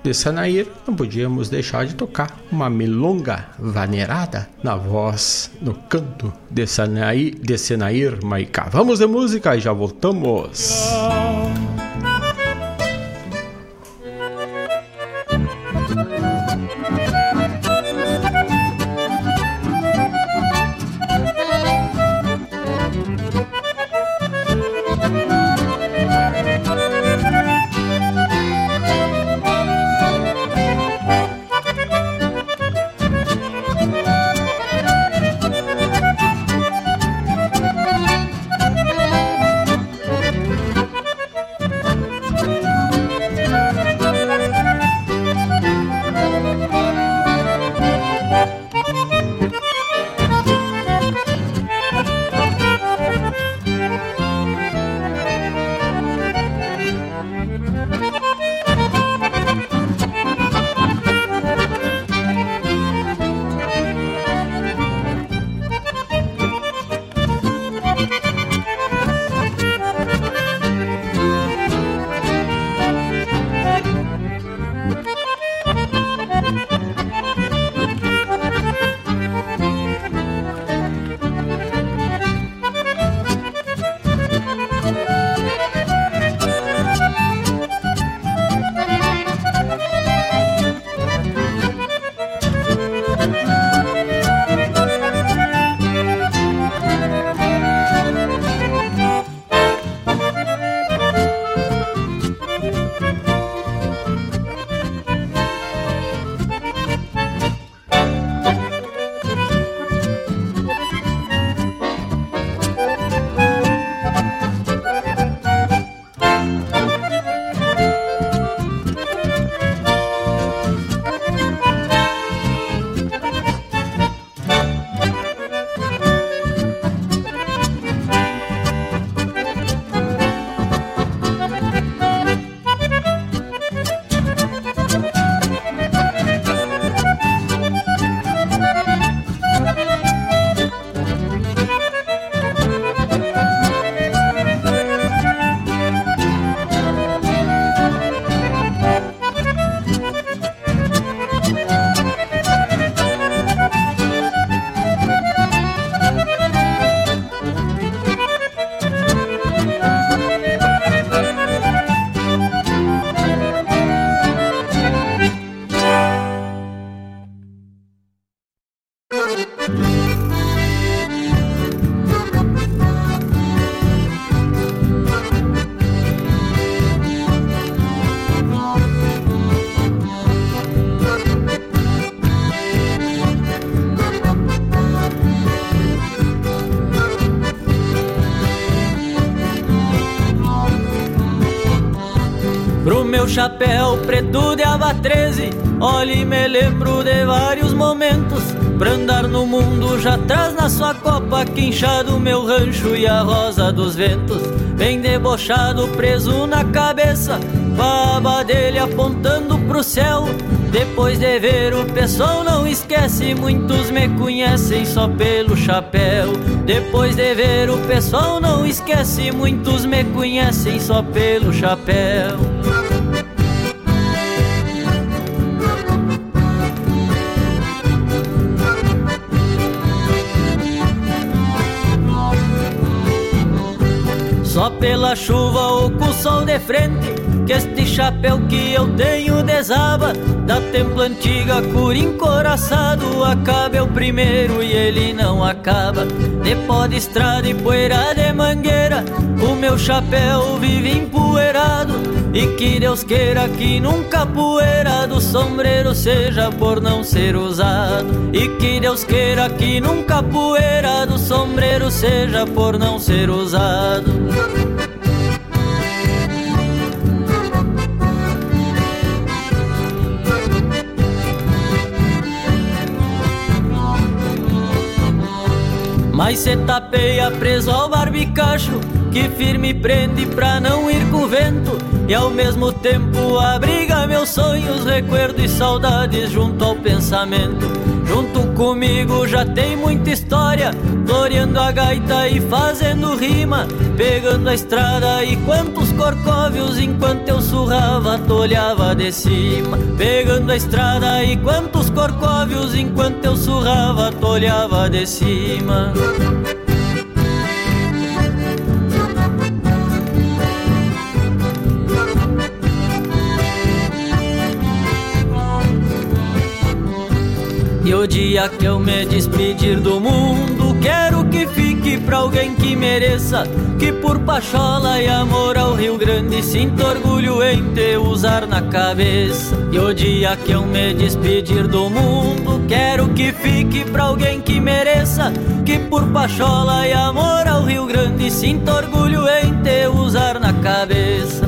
de Sanair, não podíamos deixar de tocar uma milonga vaneirada na voz, no canto de Sanair, de Senair Maicá. Vamos de música e já voltamos. Chapéu preto de aba 13 Olhe me lembro de vários momentos. Pra andar no mundo já traz na sua copa Quinchado meu rancho e a rosa dos ventos. Bem debochado, preso na cabeça. Baba dele apontando pro céu. Depois de ver o pessoal não esquece. Muitos me conhecem só pelo chapéu. Depois de ver o pessoal não esquece. Muitos me conhecem só pelo chapéu Só pela chuva ou com o sol de frente Que este chapéu que eu tenho desaba. Da templo antiga, cura encoraçado Acaba é o primeiro e ele não acaba. De pó de estrada e poeira de mangueira O meu chapéu vive empoeirado E que Deus queira que nunca poeira do sombreiro seja por não ser usado. E que Deus queira que nunca poeira do sombreiro seja por não ser usado. Mas cê tapeia preso ao barbicacho Que firme prende pra não ir com vento. E ao mesmo tempo abriga meus sonhos Recuerdo e saudades junto ao pensamento. Junto comigo já tem muita história Floreando a gaita e fazendo rima Pegando a estrada e quantos corcóvios Enquanto eu surrava, tolhava de cima. Pegando a estrada e quantos corcóvios Enquanto eu surrava, tolhava de cima E o dia que eu me despedir do mundo, quero que fique pra alguém que mereça. Que por pachola e amor ao Rio Grande sinta orgulho em te usar na cabeça. E o dia que eu me despedir do mundo, quero que fique pra alguém que mereça. Que por pachola e amor ao Rio Grande sinta orgulho em te usar na cabeça.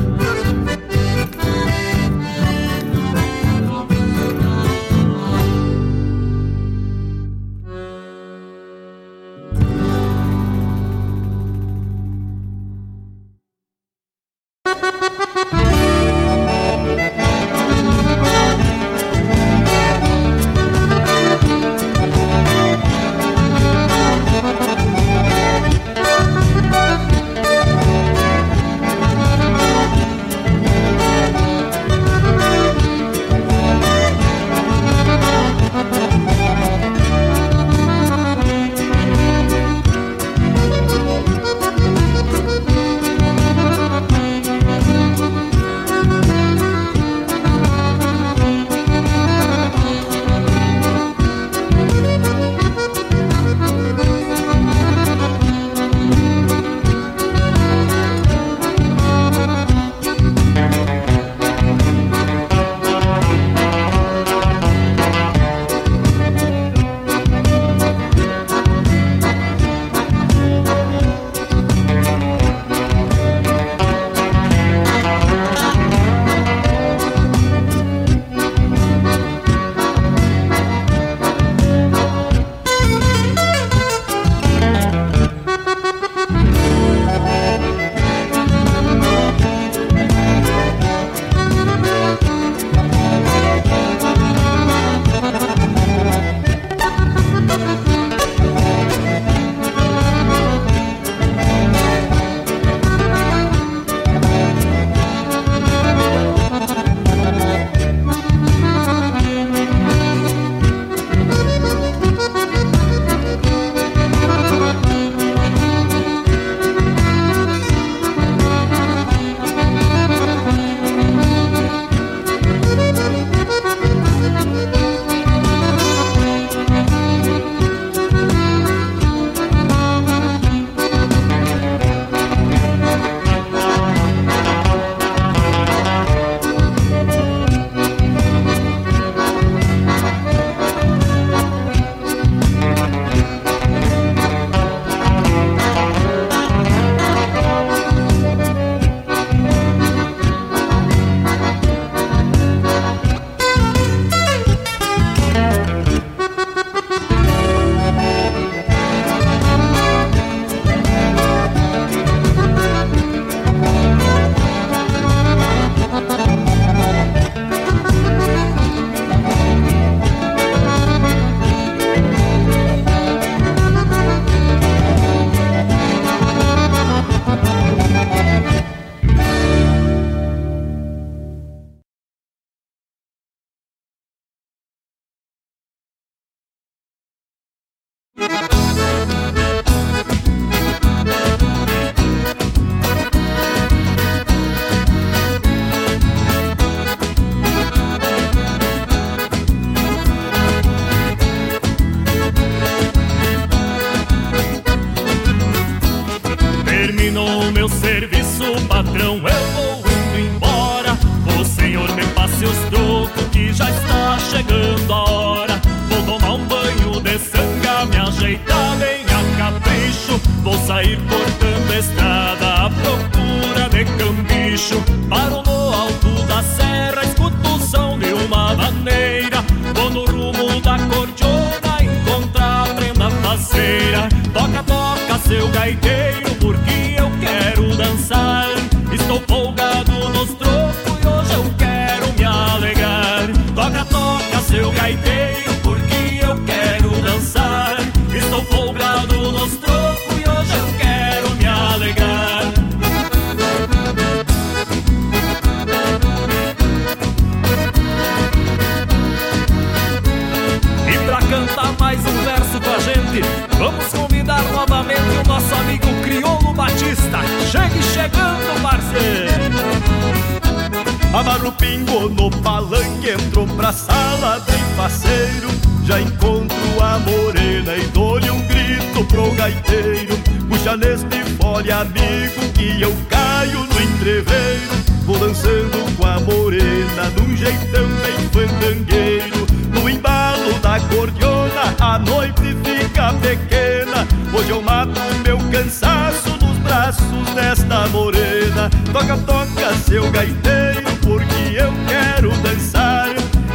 Palanque, entro pra sala bem faceiro. Já encontro a morena e dou-lhe um grito pro gaiteiro. Puxa neste fole, amigo, que eu caio no entreveiro. Vou dançando com a morena num jeitão bem fandangueiro. No embalo da cordiona, a noite fica pequena. Hoje eu mato meu cansaço nos braços desta morena. Toca, toca, seu gaiteiro, porque eu quero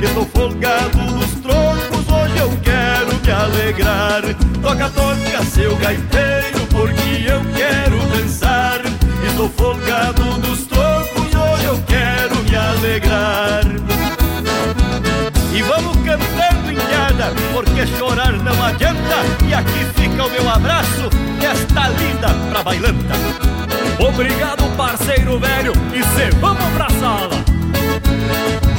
dançar. Estou folgado nos troncos, hoje eu quero me alegrar. Toca, toca, seu gaiteiro, porque eu quero dançar. Estou folgado nos troncos, hoje eu quero me alegrar. E vamos cantando indiada, porque chorar não adianta. E aqui fica o meu abraço, desta linda pra bailanta. Obrigado, parceiro velho, e cê vamos pra sala.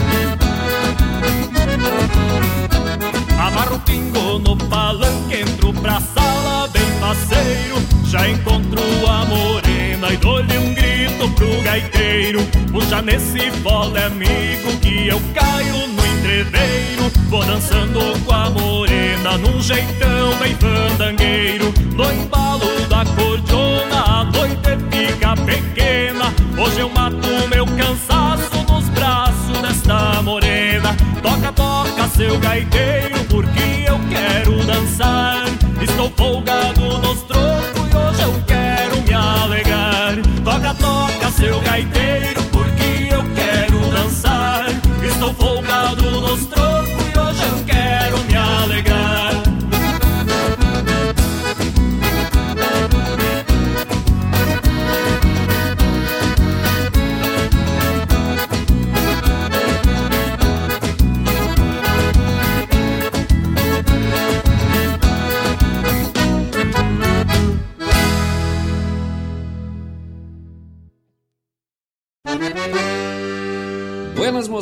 Amarro o pingo no palanque, entro pra sala bem faceiro. Já encontro a morena e dou-lhe um grito pro gaiteiro. Puxa nesse fole, amigo, que eu caio no entreveiro. Vou dançando com a morena num jeitão bem fandangueiro. No embalo da cordiona, a noite fica pequena. Hoje eu mato Toca, seu gaiteiro, porque eu quero dançar. Estou folgado nos trocos e hoje eu quero me alegar. Toca, toca, seu gaiteiro,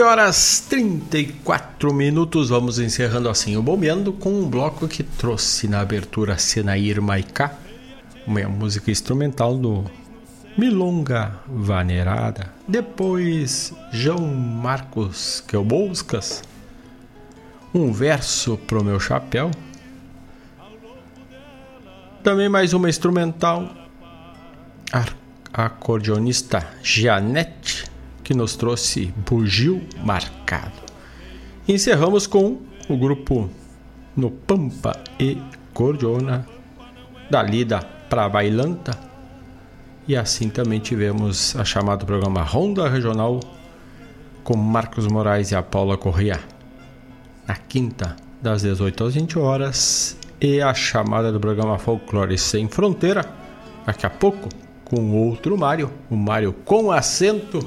19 horas 34 minutos, vamos encerrando assim o Bombeando com um bloco que trouxe na abertura Senair Maiká, uma música instrumental do Milonga Vanerada. Depois, João Marcos Quelbouscas, um verso pro meu chapéu. Também mais uma instrumental, acordeonista Janete, que nos trouxe Bugio Marcado. Encerramos com o grupo No Pampa e Cordiona, da Lida para Bailanta e assim também tivemos a chamada programa Ronda Regional com Marcos Moraes e a Paula Corrêa. Na quinta, das 18 às 20 horas. E a chamada do programa Folclore Sem Fronteira. Daqui a pouco, com outro Mário. O Mário com acento.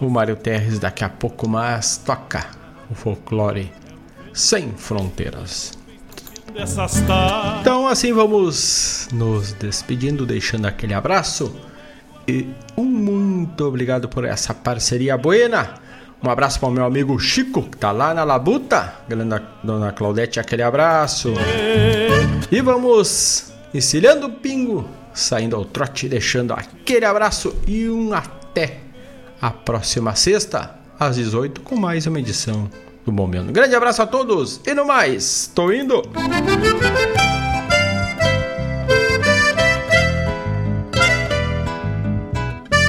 O Mário Terres daqui a pouco mais toca o Folclore Sem Fronteiras. Então assim vamos nos despedindo, deixando aquele abraço e um muito obrigado por essa parceria buena. Um abraço para o meu amigo Chico, que tá lá na Labuta. Grande Dona Claudete, aquele abraço. E vamos encilhando o pingo, saindo ao trote, deixando aquele abraço e um até a próxima sexta, às 18, com mais uma edição do Momento. Um grande abraço a todos e no mais, tô indo!